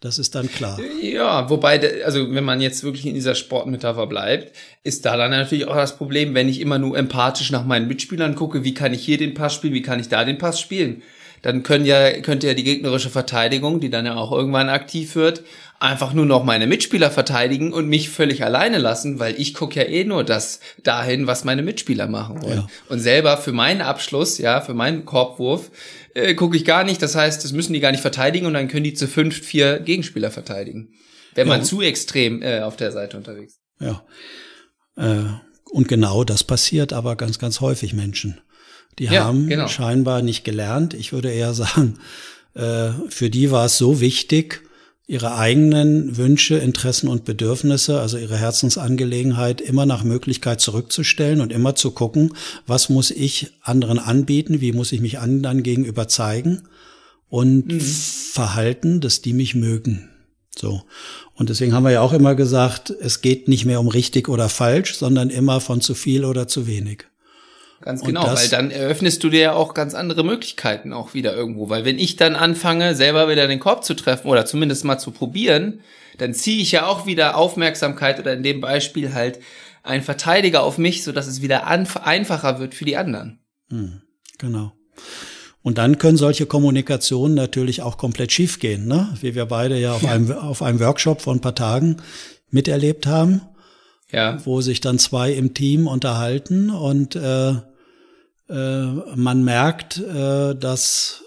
Das ist dann klar. Ja, wobei, also wenn man jetzt wirklich in dieser Sportmetapher bleibt, ist da dann natürlich auch das Problem, wenn ich immer nur empathisch nach meinen Mitspielern gucke, wie kann ich hier den Pass spielen, wie kann ich da den Pass spielen, dann können ja, könnte ja die gegnerische Verteidigung, die dann ja auch irgendwann aktiv wird, einfach nur noch meine Mitspieler verteidigen und mich völlig alleine lassen, weil ich gucke ja eh nur das dahin, was meine Mitspieler machen wollen. Ja. Und selber für meinen Abschluss, ja, für meinen Korbwurf, äh, gucke ich gar nicht. Das heißt, das müssen die gar nicht verteidigen und dann können die zu fünf, vier Gegenspieler verteidigen. Wenn ja. man zu extrem äh, auf der Seite unterwegs ist. Ja. Äh, und genau das passiert aber ganz, ganz häufig Menschen. Die ja, haben genau. scheinbar nicht gelernt. Ich würde eher sagen, äh, für die war es so wichtig, ihre eigenen Wünsche, Interessen und Bedürfnisse, also ihre Herzensangelegenheit immer nach Möglichkeit zurückzustellen und immer zu gucken, was muss ich anderen anbieten, wie muss ich mich anderen gegenüber zeigen und mhm. verhalten, dass die mich mögen. So. Und deswegen haben wir ja auch immer gesagt, es geht nicht mehr um richtig oder falsch, sondern immer von zu viel oder zu wenig. Ganz genau, weil dann eröffnest du dir ja auch ganz andere Möglichkeiten auch wieder irgendwo. Weil wenn ich dann anfange, selber wieder den Korb zu treffen oder zumindest mal zu probieren, dann ziehe ich ja auch wieder Aufmerksamkeit oder in dem Beispiel halt ein Verteidiger auf mich, so dass es wieder einfacher wird für die anderen. Hm, genau. Und dann können solche Kommunikationen natürlich auch komplett schiefgehen, ne? wie wir beide ja auf, ja. Einem, auf einem Workshop vor ein paar Tagen miterlebt haben ja. wo sich dann zwei im Team unterhalten und äh, man merkt, äh, dass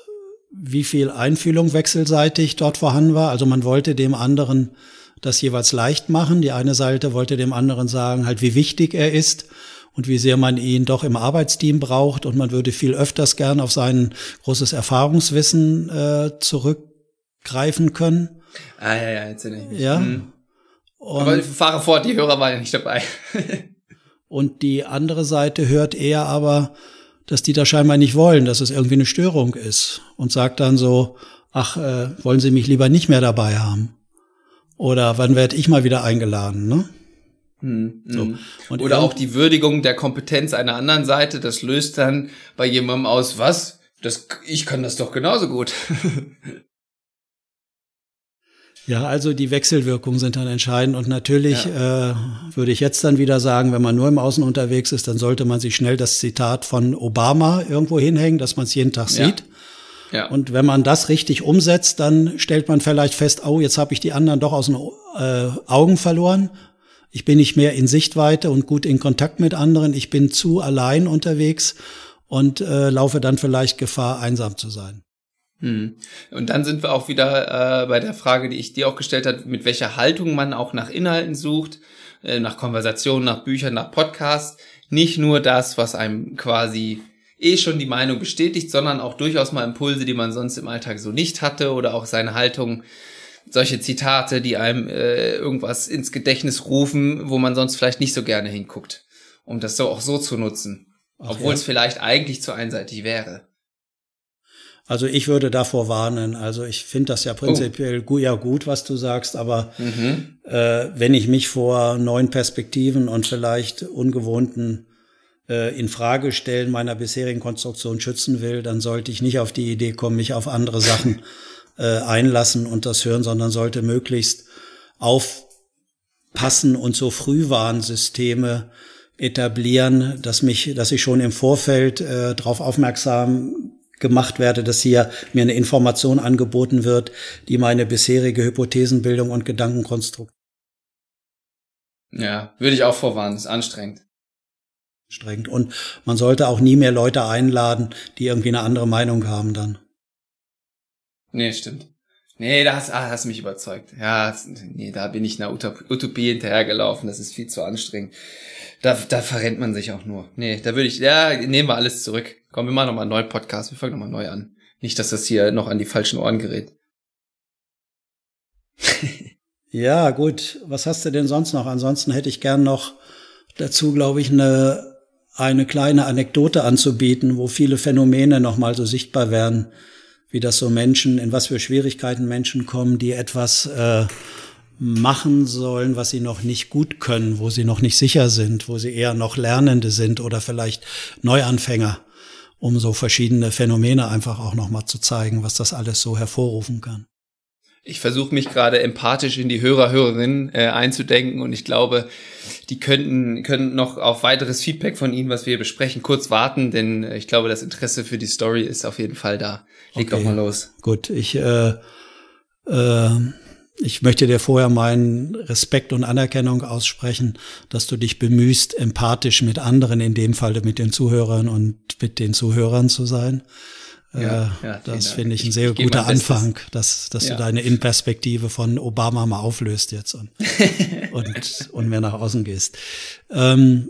wie viel Einfühlung wechselseitig dort vorhanden war. Also man wollte dem anderen das jeweils leicht machen. Die eine Seite wollte dem anderen sagen, halt wie wichtig er ist und wie sehr man ihn doch im Arbeitsteam braucht und man würde viel öfters gern auf sein großes Erfahrungswissen äh, zurückgreifen können. Ah ja, ja, jetzt sind ich. Ja. Hm. Und Aber ich fahre fort, die Hörer waren ja nicht dabei. und die andere Seite hört eher aber, dass die da scheinbar nicht wollen, dass es irgendwie eine Störung ist und sagt dann so, ach, äh, wollen Sie mich lieber nicht mehr dabei haben? Oder wann werde ich mal wieder eingeladen, ne? Hm, so. Hm. Und Oder auch die Würdigung der Kompetenz einer anderen Seite, das löst dann bei jemandem aus, was? Das, ich kann das doch genauso gut. Ja, also die Wechselwirkungen sind dann entscheidend und natürlich ja. äh, würde ich jetzt dann wieder sagen, wenn man nur im Außen unterwegs ist, dann sollte man sich schnell das Zitat von Obama irgendwo hinhängen, dass man es jeden Tag sieht. Ja. ja. Und wenn man das richtig umsetzt, dann stellt man vielleicht fest, oh, jetzt habe ich die anderen doch aus den äh, Augen verloren. Ich bin nicht mehr in Sichtweite und gut in Kontakt mit anderen. Ich bin zu allein unterwegs und äh, laufe dann vielleicht Gefahr, einsam zu sein. Hm. Und dann sind wir auch wieder äh, bei der Frage, die ich dir auch gestellt habe, mit welcher Haltung man auch nach Inhalten sucht, äh, nach Konversationen, nach Büchern, nach Podcasts. Nicht nur das, was einem quasi eh schon die Meinung bestätigt, sondern auch durchaus mal Impulse, die man sonst im Alltag so nicht hatte oder auch seine Haltung, solche Zitate, die einem äh, irgendwas ins Gedächtnis rufen, wo man sonst vielleicht nicht so gerne hinguckt, um das so auch so zu nutzen, Ach, obwohl ja. es vielleicht eigentlich zu einseitig wäre. Also ich würde davor warnen. Also ich finde das ja prinzipiell oh. ja gut, was du sagst, aber mhm. äh, wenn ich mich vor neuen Perspektiven und vielleicht ungewohnten äh, in Frage stellen meiner bisherigen Konstruktion schützen will, dann sollte ich nicht auf die Idee kommen, mich auf andere Sachen äh, einlassen und das hören, sondern sollte möglichst aufpassen und so Frühwarnsysteme etablieren, dass mich, dass ich schon im Vorfeld äh, darauf aufmerksam gemacht werde, dass hier mir eine Information angeboten wird, die meine bisherige Hypothesenbildung und Gedankenkonstrukt. Ja, würde ich auch vorwarnen, ist anstrengend. Anstrengend. Und man sollte auch nie mehr Leute einladen, die irgendwie eine andere Meinung haben dann. Nee, stimmt. Nee, da hast, ah, hast mich überzeugt. Ja, nee, da bin ich einer Utopie hinterhergelaufen. Das ist viel zu anstrengend. Da, da verrennt man sich auch nur. Nee, da würde ich, ja, nehmen wir alles zurück. Komm, wir machen nochmal einen neuen Podcast. Wir fangen nochmal neu an. Nicht, dass das hier noch an die falschen Ohren gerät. ja, gut. Was hast du denn sonst noch? Ansonsten hätte ich gern noch dazu, glaube ich, eine, eine kleine Anekdote anzubieten, wo viele Phänomene nochmal so sichtbar werden wie das so Menschen, in was für Schwierigkeiten Menschen kommen, die etwas äh, machen sollen, was sie noch nicht gut können, wo sie noch nicht sicher sind, wo sie eher noch Lernende sind oder vielleicht Neuanfänger, um so verschiedene Phänomene einfach auch nochmal zu zeigen, was das alles so hervorrufen kann. Ich versuche mich gerade empathisch in die Hörer, Hörerinnen äh, einzudenken und ich glaube, die könnten, können noch auf weiteres Feedback von Ihnen, was wir besprechen, kurz warten, denn äh, ich glaube, das Interesse für die Story ist auf jeden Fall da. Leg okay. doch mal los. Gut, ich, äh, äh, ich möchte dir vorher meinen Respekt und Anerkennung aussprechen, dass du dich bemühst, empathisch mit anderen, in dem Fall mit den Zuhörern und mit den Zuhörern zu sein. Ja, äh, ja, das finde ich ein sehr ich, ich guter Anfang, dass, dass ja. du deine Innenperspektive von Obama mal auflöst jetzt und, und, und mehr nach außen gehst. Ähm,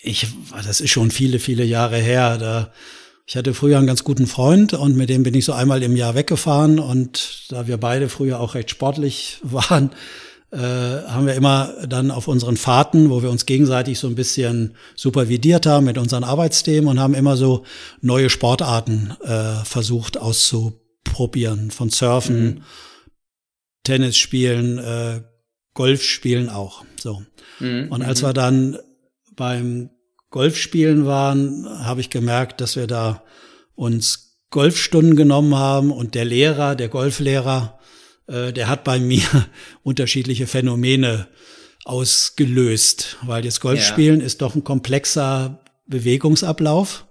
ich, das ist schon viele, viele Jahre her. Da, ich hatte früher einen ganz guten Freund und mit dem bin ich so einmal im Jahr weggefahren und da wir beide früher auch recht sportlich waren, äh, haben wir immer dann auf unseren Fahrten, wo wir uns gegenseitig so ein bisschen supervidiert haben mit unseren Arbeitsthemen und haben immer so neue Sportarten äh, versucht auszuprobieren. Von Surfen, mhm. Tennis spielen, äh, Golf spielen auch. So. Mhm. Und als mhm. wir dann beim Golfspielen waren, habe ich gemerkt, dass wir da uns Golfstunden genommen haben und der Lehrer, der Golflehrer, äh, der hat bei mir unterschiedliche Phänomene ausgelöst, weil das Golfspielen ja. ist doch ein komplexer Bewegungsablauf,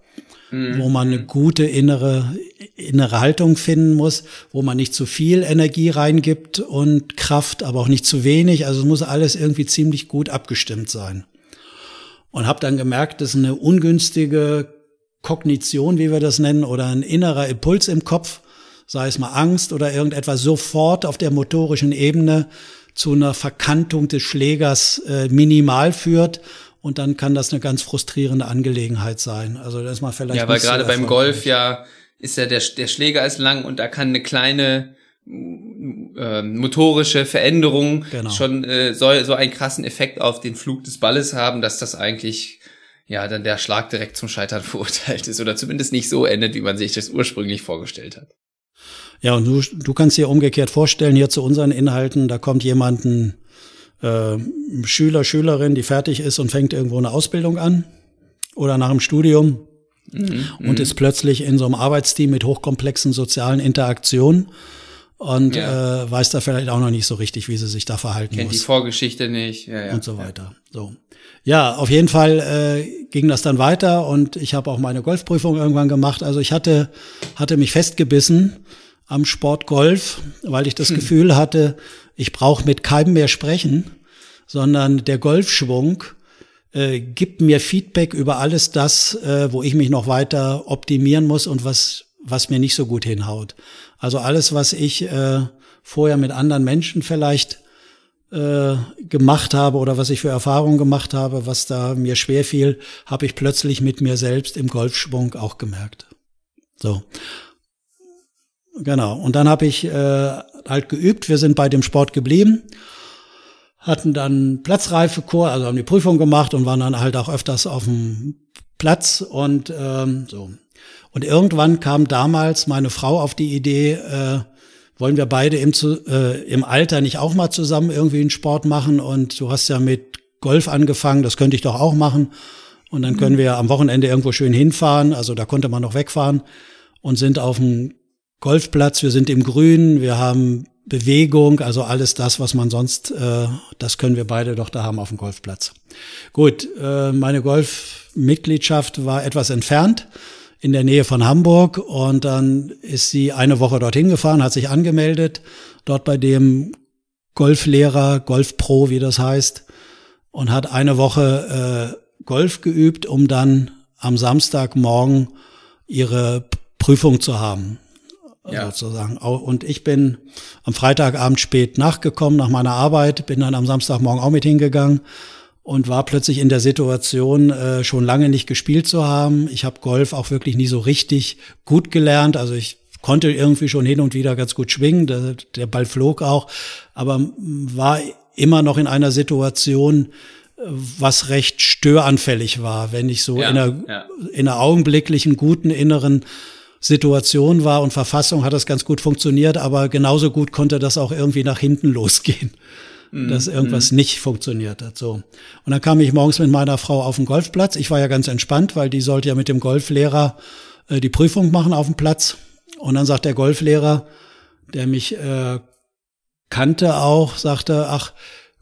mhm. wo man eine gute innere, innere Haltung finden muss, wo man nicht zu viel Energie reingibt und Kraft, aber auch nicht zu wenig. Also es muss alles irgendwie ziemlich gut abgestimmt sein. Und habe dann gemerkt, dass eine ungünstige Kognition, wie wir das nennen, oder ein innerer Impuls im Kopf sei es mal Angst oder irgendetwas, sofort auf der motorischen Ebene zu einer Verkantung des Schlägers äh, minimal führt. Und dann kann das eine ganz frustrierende Angelegenheit sein. Also das ist mal vielleicht. Ja, weil gerade so beim Golf ja ist ja der, der Schläger ist lang und da kann eine kleine äh, motorische Veränderung genau. schon äh, soll so einen krassen Effekt auf den Flug des Balles haben, dass das eigentlich ja dann der Schlag direkt zum Scheitern verurteilt ist oder zumindest nicht so endet, wie man sich das ursprünglich vorgestellt hat. Ja, und du, du kannst dir umgekehrt vorstellen, hier zu unseren Inhalten, da kommt jemand, ein äh, Schüler, Schülerin, die fertig ist und fängt irgendwo eine Ausbildung an oder nach dem Studium mhm, und ist plötzlich in so einem Arbeitsteam mit hochkomplexen sozialen Interaktionen und ja. äh, weiß da vielleicht auch noch nicht so richtig, wie sie sich da verhalten Kennt muss. die Vorgeschichte nicht. Ja, ja. Und so weiter. So. Ja, auf jeden Fall äh, ging das dann weiter und ich habe auch meine Golfprüfung irgendwann gemacht. Also ich hatte, hatte mich festgebissen am Sport Golf, weil ich das hm. Gefühl hatte, ich brauche mit keinem mehr sprechen, sondern der Golfschwung äh, gibt mir Feedback über alles das, äh, wo ich mich noch weiter optimieren muss und was, was mir nicht so gut hinhaut. Also alles, was ich äh, vorher mit anderen Menschen vielleicht äh, gemacht habe oder was ich für Erfahrungen gemacht habe, was da mir schwer fiel, habe ich plötzlich mit mir selbst im Golfschwung auch gemerkt. So. Genau. Und dann habe ich äh, halt geübt. Wir sind bei dem Sport geblieben, hatten dann Platzreifekurs, also haben die Prüfung gemacht und waren dann halt auch öfters auf dem Platz und ähm, so. Und irgendwann kam damals meine Frau auf die Idee, äh, wollen wir beide im, äh, im Alter nicht auch mal zusammen irgendwie einen Sport machen? Und du hast ja mit Golf angefangen, das könnte ich doch auch machen. Und dann können wir am Wochenende irgendwo schön hinfahren. Also da konnte man noch wegfahren und sind auf dem Golfplatz, wir sind im Grün, wir haben Bewegung, also alles das, was man sonst, äh, das können wir beide doch da haben auf dem Golfplatz. Gut, äh, meine Golfmitgliedschaft war etwas entfernt in der Nähe von Hamburg und dann ist sie eine Woche dorthin gefahren, hat sich angemeldet, dort bei dem Golflehrer, Golfpro, wie das heißt, und hat eine Woche äh, Golf geübt, um dann am Samstagmorgen ihre Prüfung zu haben ja. sozusagen. Und ich bin am Freitagabend spät nachgekommen nach meiner Arbeit, bin dann am Samstagmorgen auch mit hingegangen und war plötzlich in der Situation, äh, schon lange nicht gespielt zu haben. Ich habe Golf auch wirklich nie so richtig gut gelernt. Also ich konnte irgendwie schon hin und wieder ganz gut schwingen, der, der Ball flog auch, aber war immer noch in einer Situation, was recht störanfällig war, wenn ich so ja, in, einer, ja. in einer augenblicklichen guten inneren Situation war und Verfassung hat das ganz gut funktioniert, aber genauso gut konnte das auch irgendwie nach hinten losgehen, mhm. dass irgendwas mhm. nicht funktioniert hat. So. Und dann kam ich morgens mit meiner Frau auf den Golfplatz. Ich war ja ganz entspannt, weil die sollte ja mit dem Golflehrer äh, die Prüfung machen auf dem Platz. Und dann sagt der Golflehrer, der mich äh, kannte auch, sagte, ach,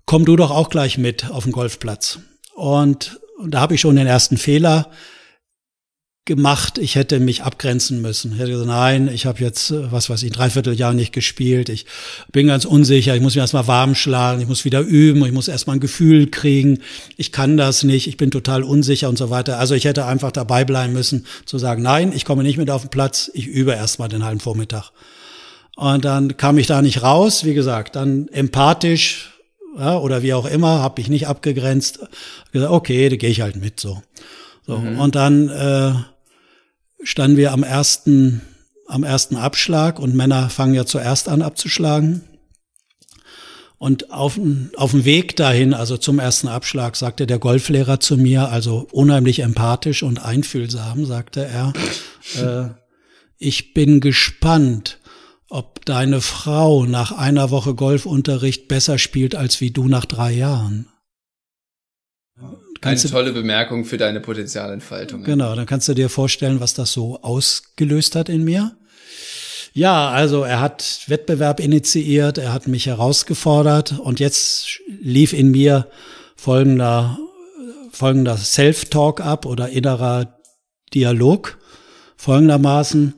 komm du doch auch gleich mit auf den Golfplatz. Und, und da habe ich schon den ersten Fehler gemacht, ich hätte mich abgrenzen müssen. Ich hätte gesagt, nein, ich habe jetzt, äh, was weiß ich, ein Dreivierteljahr nicht gespielt. Ich bin ganz unsicher, ich muss mich erstmal warm schlagen, ich muss wieder üben, ich muss erstmal ein Gefühl kriegen, ich kann das nicht, ich bin total unsicher und so weiter. Also ich hätte einfach dabei bleiben müssen, zu sagen, nein, ich komme nicht mit auf den Platz, ich übe erstmal den halben Vormittag. Und dann kam ich da nicht raus, wie gesagt, dann empathisch ja, oder wie auch immer, habe ich nicht abgegrenzt, gesagt, okay, da gehe ich halt mit so. so mhm. Und dann äh, standen wir am ersten, am ersten Abschlag und Männer fangen ja zuerst an abzuschlagen. Und auf, auf dem Weg dahin, also zum ersten Abschlag, sagte der Golflehrer zu mir, also unheimlich empathisch und einfühlsam, sagte er, äh, ich bin gespannt, ob deine Frau nach einer Woche Golfunterricht besser spielt als wie du nach drei Jahren. Kannst Eine tolle Bemerkung für deine Potenzialentfaltung. Genau, dann kannst du dir vorstellen, was das so ausgelöst hat in mir. Ja, also er hat Wettbewerb initiiert, er hat mich herausgefordert und jetzt lief in mir folgender, folgender Self-Talk ab oder innerer Dialog folgendermaßen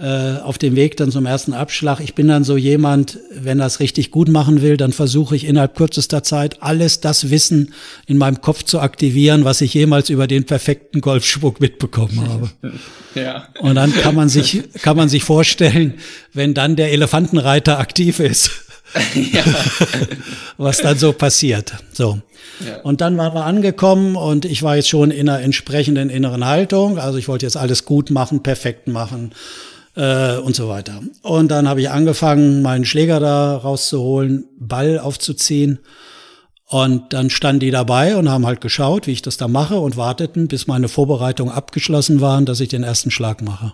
auf dem Weg dann zum ersten Abschlag. Ich bin dann so jemand, wenn er es richtig gut machen will, dann versuche ich innerhalb kürzester Zeit alles das Wissen in meinem Kopf zu aktivieren, was ich jemals über den perfekten Golfschwung mitbekommen habe. Ja. Und dann kann man sich, kann man sich vorstellen, wenn dann der Elefantenreiter aktiv ist. Ja. was dann so passiert. So. Ja. Und dann waren wir angekommen und ich war jetzt schon in einer entsprechenden inneren Haltung. Also ich wollte jetzt alles gut machen, perfekt machen äh, und so weiter. Und dann habe ich angefangen, meinen Schläger da rauszuholen, Ball aufzuziehen. Und dann standen die dabei und haben halt geschaut, wie ich das da mache und warteten, bis meine Vorbereitungen abgeschlossen waren, dass ich den ersten Schlag mache.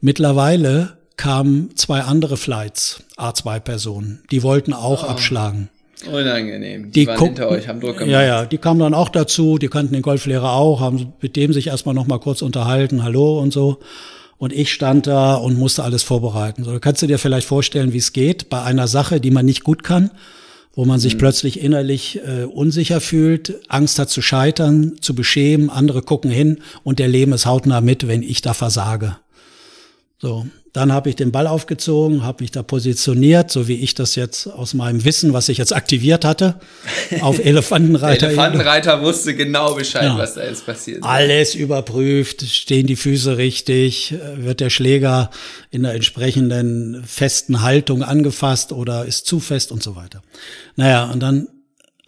Mittlerweile kamen zwei andere Flights, A2-Personen, die wollten auch oh. abschlagen. Unangenehm. Die, die waren hinter euch, haben Druck gemacht. Ja, ja, die kamen dann auch dazu, die kannten den Golflehrer auch, haben mit dem sich erstmal noch mal kurz unterhalten, hallo und so. Und ich stand da und musste alles vorbereiten. So, kannst du dir vielleicht vorstellen, wie es geht bei einer Sache, die man nicht gut kann, wo man sich mhm. plötzlich innerlich äh, unsicher fühlt, Angst hat zu scheitern, zu beschämen, andere gucken hin und der Leben ist hautnah mit, wenn ich da versage. So, dann habe ich den Ball aufgezogen, habe mich da positioniert, so wie ich das jetzt aus meinem Wissen, was ich jetzt aktiviert hatte, auf Elefantenreiter. Der Elefantenreiter wusste genau Bescheid, ja. was da jetzt passiert. Alles überprüft, stehen die Füße richtig, wird der Schläger in der entsprechenden festen Haltung angefasst oder ist zu fest und so weiter. Naja, und dann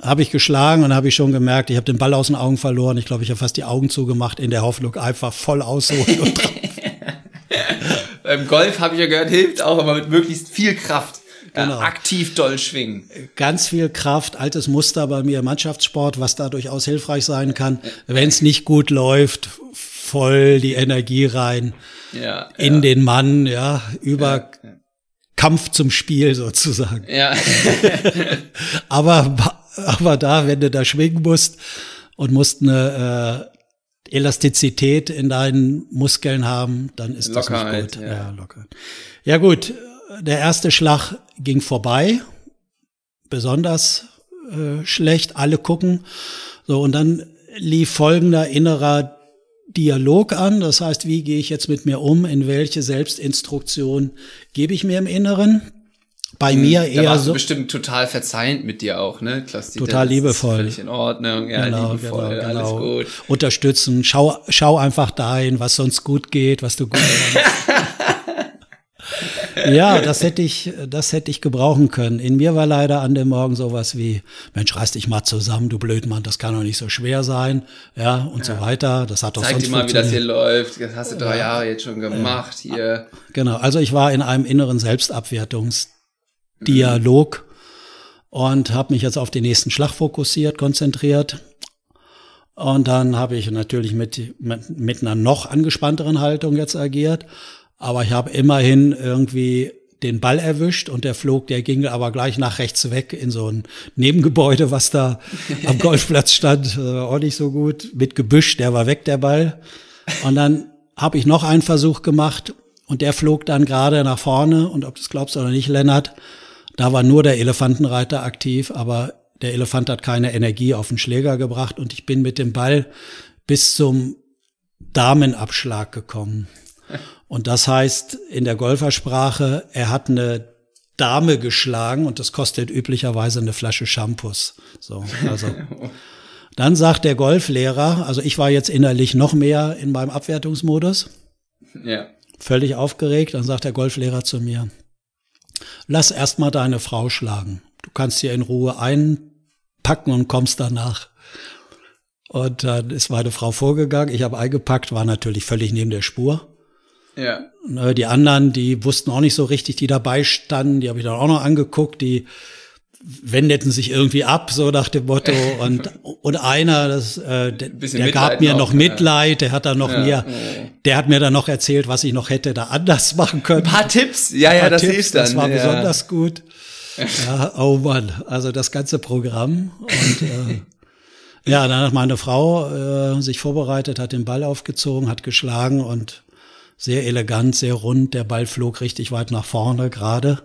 habe ich geschlagen und habe ich schon gemerkt, ich habe den Ball aus den Augen verloren. Ich glaube, ich habe fast die Augen zugemacht in der Hoffnung, einfach voll ausholen und drauf. Beim Golf habe ich ja gehört, hilft auch, aber mit möglichst viel Kraft. Genau. aktiv doll schwingen. Ganz viel Kraft, altes Muster bei mir im Mannschaftssport, was da durchaus hilfreich sein kann. Wenn es nicht gut läuft, voll die Energie rein ja, in ja. den Mann, ja, über ja, Kampf zum Spiel sozusagen. Ja. aber, aber da, wenn du da schwingen musst und musst eine äh, Elastizität in deinen Muskeln haben, dann ist Lockerheit, das nicht gut. Ja. ja, locker. Ja gut, der erste Schlag ging vorbei, besonders äh, schlecht. Alle gucken. So und dann lief folgender innerer Dialog an. Das heißt, wie gehe ich jetzt mit mir um? In welche Selbstinstruktion gebe ich mir im Inneren? Bei hm, mir eher da warst so. Du bestimmt total verzeihend mit dir auch, ne? Klaus total liebevoll. Völlig in Ordnung, ja, genau, liebevoll, genau, genau. alles gut. Unterstützen, schau, schau einfach dahin, was sonst gut geht, was du gut Ja, das hätte ich, das hätte ich gebrauchen können. In mir war leider an dem Morgen sowas wie, Mensch, reiß dich mal zusammen, du Blödmann, das kann doch nicht so schwer sein, ja, und ja. so weiter. Das hat doch Zeig sonst dir mal, wie das hier läuft. Das hast du drei ja. Jahre jetzt schon gemacht hier. Genau. Also ich war in einem inneren Selbstabwertungs Dialog und habe mich jetzt auf den nächsten Schlag fokussiert, konzentriert. Und dann habe ich natürlich mit, mit, mit einer noch angespannteren Haltung jetzt agiert. Aber ich habe immerhin irgendwie den Ball erwischt und der flog, der ging aber gleich nach rechts weg in so ein Nebengebäude, was da am Golfplatz stand. war auch nicht so gut. Mit Gebüsch, der war weg, der Ball. Und dann habe ich noch einen Versuch gemacht und der flog dann gerade nach vorne und ob du es glaubst oder nicht, Lennart, da war nur der Elefantenreiter aktiv, aber der Elefant hat keine Energie auf den Schläger gebracht und ich bin mit dem Ball bis zum Damenabschlag gekommen. Und das heißt in der Golfersprache, er hat eine Dame geschlagen und das kostet üblicherweise eine Flasche Shampoos. So, also. Dann sagt der Golflehrer, also ich war jetzt innerlich noch mehr in meinem Abwertungsmodus. Ja. Völlig aufgeregt. Dann sagt der Golflehrer zu mir, lass erst mal deine Frau schlagen. Du kannst hier in Ruhe einpacken und kommst danach. Und dann ist meine Frau vorgegangen. Ich habe eingepackt, war natürlich völlig neben der Spur. Ja. Ne, die anderen, die wussten auch nicht so richtig, die dabei standen, die habe ich dann auch noch angeguckt, die wendeten sich irgendwie ab, so nach dem Motto. Und, und einer, das, äh, der, der gab mir noch Mitleid, der hat dann noch ja, mir, der hat mir dann noch erzählt, was ich noch hätte da anders machen können. Ein paar Tipps, ja, ja, das Tipps, ist dann. Das war ja. besonders gut. Ja, oh Mann, also das ganze Programm. Und äh, ja, dann hat meine Frau äh, sich vorbereitet, hat den Ball aufgezogen, hat geschlagen und sehr elegant, sehr rund. Der Ball flog richtig weit nach vorne gerade.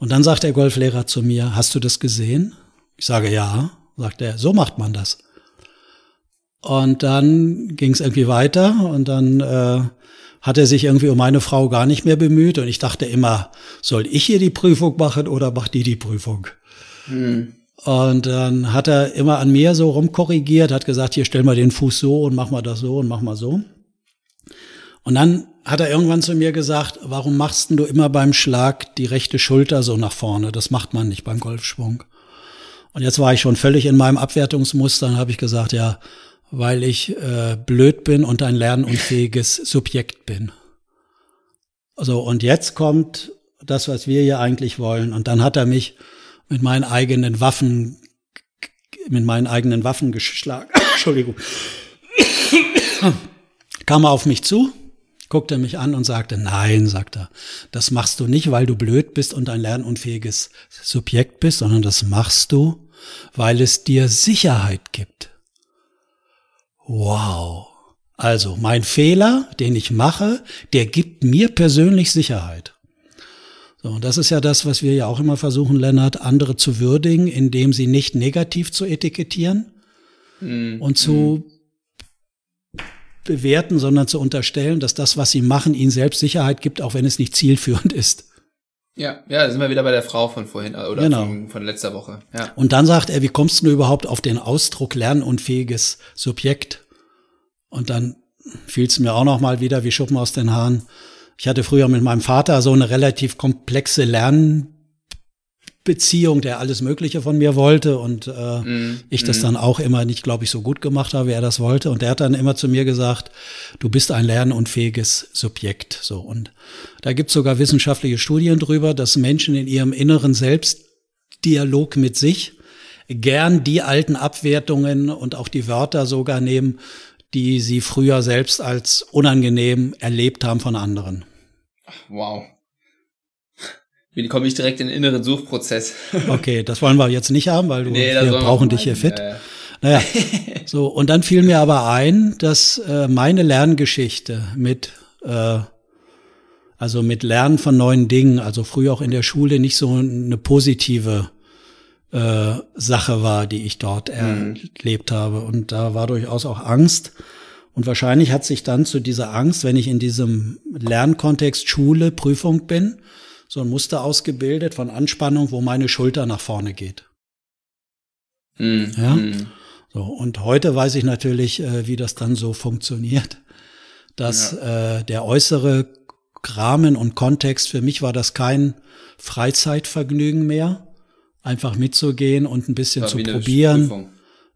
Und dann sagt der Golflehrer zu mir, hast du das gesehen? Ich sage ja. Sagt er, so macht man das. Und dann ging es irgendwie weiter und dann äh, hat er sich irgendwie um meine Frau gar nicht mehr bemüht und ich dachte immer, soll ich hier die Prüfung machen oder macht die die Prüfung? Hm. Und dann hat er immer an mir so rumkorrigiert, hat gesagt, hier stell mal den Fuß so und mach mal das so und mach mal so. Und dann hat er irgendwann zu mir gesagt, warum machst du immer beim Schlag die rechte Schulter so nach vorne? Das macht man nicht beim Golfschwung. Und jetzt war ich schon völlig in meinem Abwertungsmuster und habe ich gesagt, ja, weil ich äh, blöd bin und ein lernunfähiges Subjekt bin. So, und jetzt kommt das, was wir hier eigentlich wollen. Und dann hat er mich mit meinen eigenen Waffen, mit meinen eigenen Waffen geschlagen. Entschuldigung. Kam er auf mich zu guckte mich an und sagte, nein, sagt er, das machst du nicht, weil du blöd bist und ein lernunfähiges Subjekt bist, sondern das machst du, weil es dir Sicherheit gibt. Wow. Also mein Fehler, den ich mache, der gibt mir persönlich Sicherheit. So, und das ist ja das, was wir ja auch immer versuchen, Lennart, andere zu würdigen, indem sie nicht negativ zu etikettieren mm, und zu mm bewerten, sondern zu unterstellen, dass das, was sie machen, ihnen selbst Sicherheit gibt, auch wenn es nicht zielführend ist. Ja, ja, da sind wir wieder bei der Frau von vorhin äh, oder genau. von, von letzter Woche. Ja. Und dann sagt er, wie kommst du überhaupt auf den Ausdruck lernunfähiges Subjekt? Und dann fiel es mir auch noch mal wieder wie Schuppen aus den Haaren. Ich hatte früher mit meinem Vater so eine relativ komplexe Lern Beziehung, der alles Mögliche von mir wollte und äh, mm, ich das mm. dann auch immer nicht, glaube ich, so gut gemacht habe, wie er das wollte. Und der hat dann immer zu mir gesagt, du bist ein lernunfähiges Subjekt. So und da gibt es sogar wissenschaftliche Studien drüber, dass Menschen in ihrem inneren Selbstdialog mit sich gern die alten Abwertungen und auch die Wörter sogar nehmen, die sie früher selbst als unangenehm erlebt haben von anderen. Wow. Wie komme ich direkt in den inneren Suchprozess? okay, das wollen wir jetzt nicht haben, weil du, nee, wir brauchen dich hier fit. Ja, ja. Naja, so, und dann fiel mir aber ein, dass äh, meine Lerngeschichte mit, äh, also mit Lernen von neuen Dingen, also früher auch in der Schule nicht so eine positive äh, Sache war, die ich dort mhm. erlebt habe. Und da war durchaus auch Angst. Und wahrscheinlich hat sich dann zu dieser Angst, wenn ich in diesem Lernkontext Schule, Prüfung bin, so ein Muster ausgebildet von Anspannung, wo meine Schulter nach vorne geht. Mm, ja. Mm. So, und heute weiß ich natürlich, äh, wie das dann so funktioniert, dass ja. äh, der äußere Rahmen und Kontext, für mich war das kein Freizeitvergnügen mehr, einfach mitzugehen und ein bisschen zu probieren,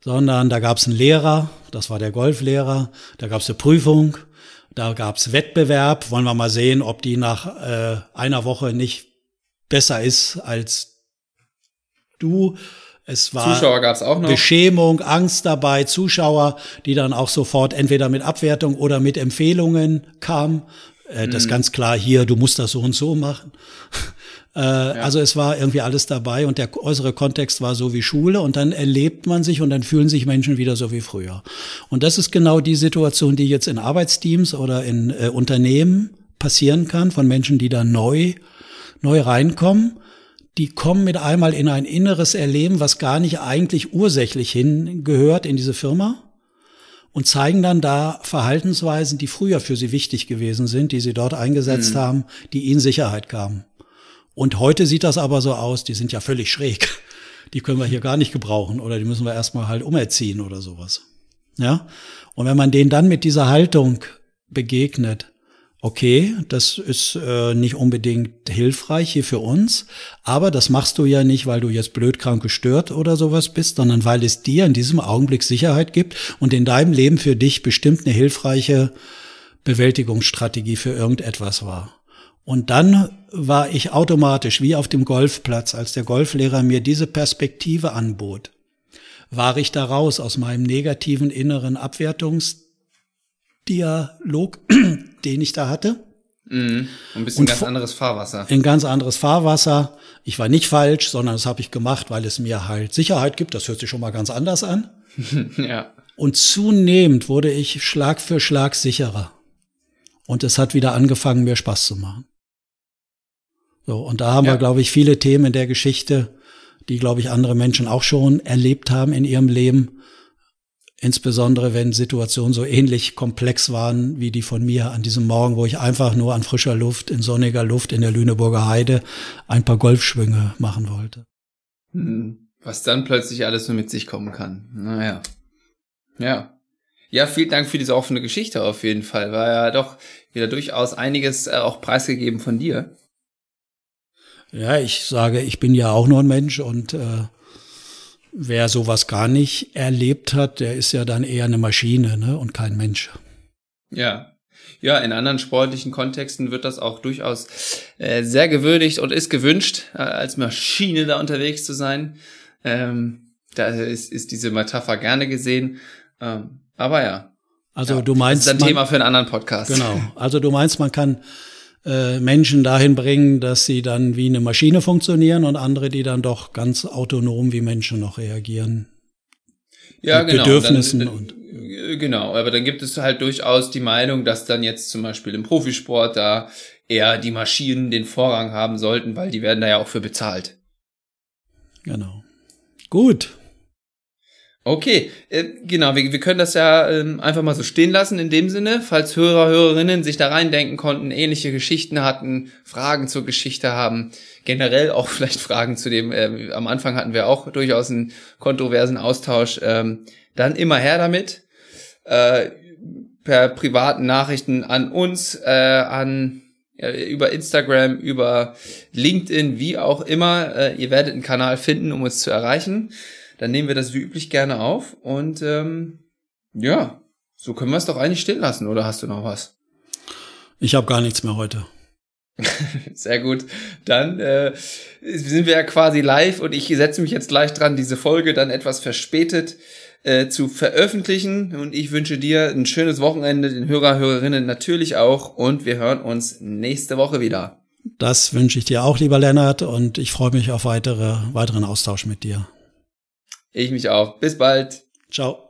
sondern da gab es einen Lehrer, das war der Golflehrer, da gab es eine Prüfung, da gab's Wettbewerb. Wollen wir mal sehen, ob die nach äh, einer Woche nicht besser ist als du. Es war Zuschauer gab's auch noch. Beschämung, Angst dabei, Zuschauer, die dann auch sofort entweder mit Abwertung oder mit Empfehlungen kamen. Äh, das mhm. ganz klar hier, du musst das so und so machen. Äh, ja. Also es war irgendwie alles dabei und der äußere Kontext war so wie Schule und dann erlebt man sich und dann fühlen sich Menschen wieder so wie früher. Und das ist genau die Situation, die jetzt in Arbeitsteams oder in äh, Unternehmen passieren kann, von Menschen, die da neu, neu reinkommen. Die kommen mit einmal in ein inneres Erleben, was gar nicht eigentlich ursächlich hingehört in diese Firma und zeigen dann da Verhaltensweisen, die früher für sie wichtig gewesen sind, die sie dort eingesetzt mhm. haben, die ihnen Sicherheit gaben. Und heute sieht das aber so aus, die sind ja völlig schräg. Die können wir hier gar nicht gebrauchen oder die müssen wir erstmal halt umerziehen oder sowas. Ja? Und wenn man denen dann mit dieser Haltung begegnet, okay, das ist äh, nicht unbedingt hilfreich hier für uns, aber das machst du ja nicht, weil du jetzt blöd krank gestört oder sowas bist, sondern weil es dir in diesem Augenblick Sicherheit gibt und in deinem Leben für dich bestimmt eine hilfreiche Bewältigungsstrategie für irgendetwas war. Und dann war ich automatisch wie auf dem Golfplatz, als der Golflehrer mir diese Perspektive anbot, war ich da raus aus meinem negativen inneren Abwertungs Dialog, den ich da hatte. Mhm. Ein bisschen und ganz anderes Fahrwasser. Ein ganz anderes Fahrwasser. Ich war nicht falsch, sondern das habe ich gemacht, weil es mir halt Sicherheit gibt. Das hört sich schon mal ganz anders an. ja. Und zunehmend wurde ich Schlag für Schlag sicherer. Und es hat wieder angefangen, mir Spaß zu machen. So, und da haben ja. wir, glaube ich, viele Themen in der Geschichte, die, glaube ich, andere Menschen auch schon erlebt haben in ihrem Leben, Insbesondere wenn Situationen so ähnlich komplex waren wie die von mir an diesem Morgen, wo ich einfach nur an frischer Luft, in sonniger Luft in der Lüneburger Heide ein paar Golfschwünge machen wollte. Hm, was dann plötzlich alles nur mit sich kommen kann. Naja. Ja. Ja, vielen Dank für diese offene Geschichte auf jeden Fall. War ja doch wieder durchaus einiges äh, auch preisgegeben von dir. Ja, ich sage, ich bin ja auch nur ein Mensch und äh, Wer sowas gar nicht erlebt hat, der ist ja dann eher eine Maschine ne, und kein Mensch. Ja. Ja, in anderen sportlichen Kontexten wird das auch durchaus äh, sehr gewürdigt und ist gewünscht, äh, als Maschine da unterwegs zu sein. Ähm, da ist, ist diese Metapher gerne gesehen. Ähm, aber ja. Also ja, du meinst. Das ist ein Thema für einen anderen Podcast. Genau. Also du meinst, man kann äh, Menschen dahin bringen, dass sie dann wie eine Maschine funktionieren und andere, die dann doch ganz autonom wie Menschen noch reagieren. Ja, Mit genau. Bedürfnissen dann, und genau, aber dann gibt es halt durchaus die Meinung, dass dann jetzt zum Beispiel im Profisport da eher die Maschinen den Vorrang haben sollten, weil die werden da ja auch für bezahlt. Genau. Gut. Okay, äh, genau, wir, wir können das ja ähm, einfach mal so stehen lassen in dem Sinne, falls Hörer, Hörerinnen sich da reindenken konnten, ähnliche Geschichten hatten, Fragen zur Geschichte haben, generell auch vielleicht Fragen zu dem, äh, am Anfang hatten wir auch durchaus einen kontroversen Austausch, ähm, dann immer her damit, äh, per privaten Nachrichten an uns, äh, an über Instagram, über LinkedIn, wie auch immer, äh, ihr werdet einen Kanal finden, um uns zu erreichen dann nehmen wir das wie üblich gerne auf und ähm, ja, so können wir es doch eigentlich stehen lassen, oder hast du noch was? Ich habe gar nichts mehr heute. Sehr gut. Dann äh, sind wir ja quasi live und ich setze mich jetzt gleich dran, diese Folge dann etwas verspätet äh, zu veröffentlichen. Und ich wünsche dir ein schönes Wochenende, den Hörer, Hörerinnen natürlich auch. Und wir hören uns nächste Woche wieder. Das wünsche ich dir auch, lieber Lennart, und ich freue mich auf weitere, weiteren Austausch mit dir. Ich mich auch. Bis bald. Ciao.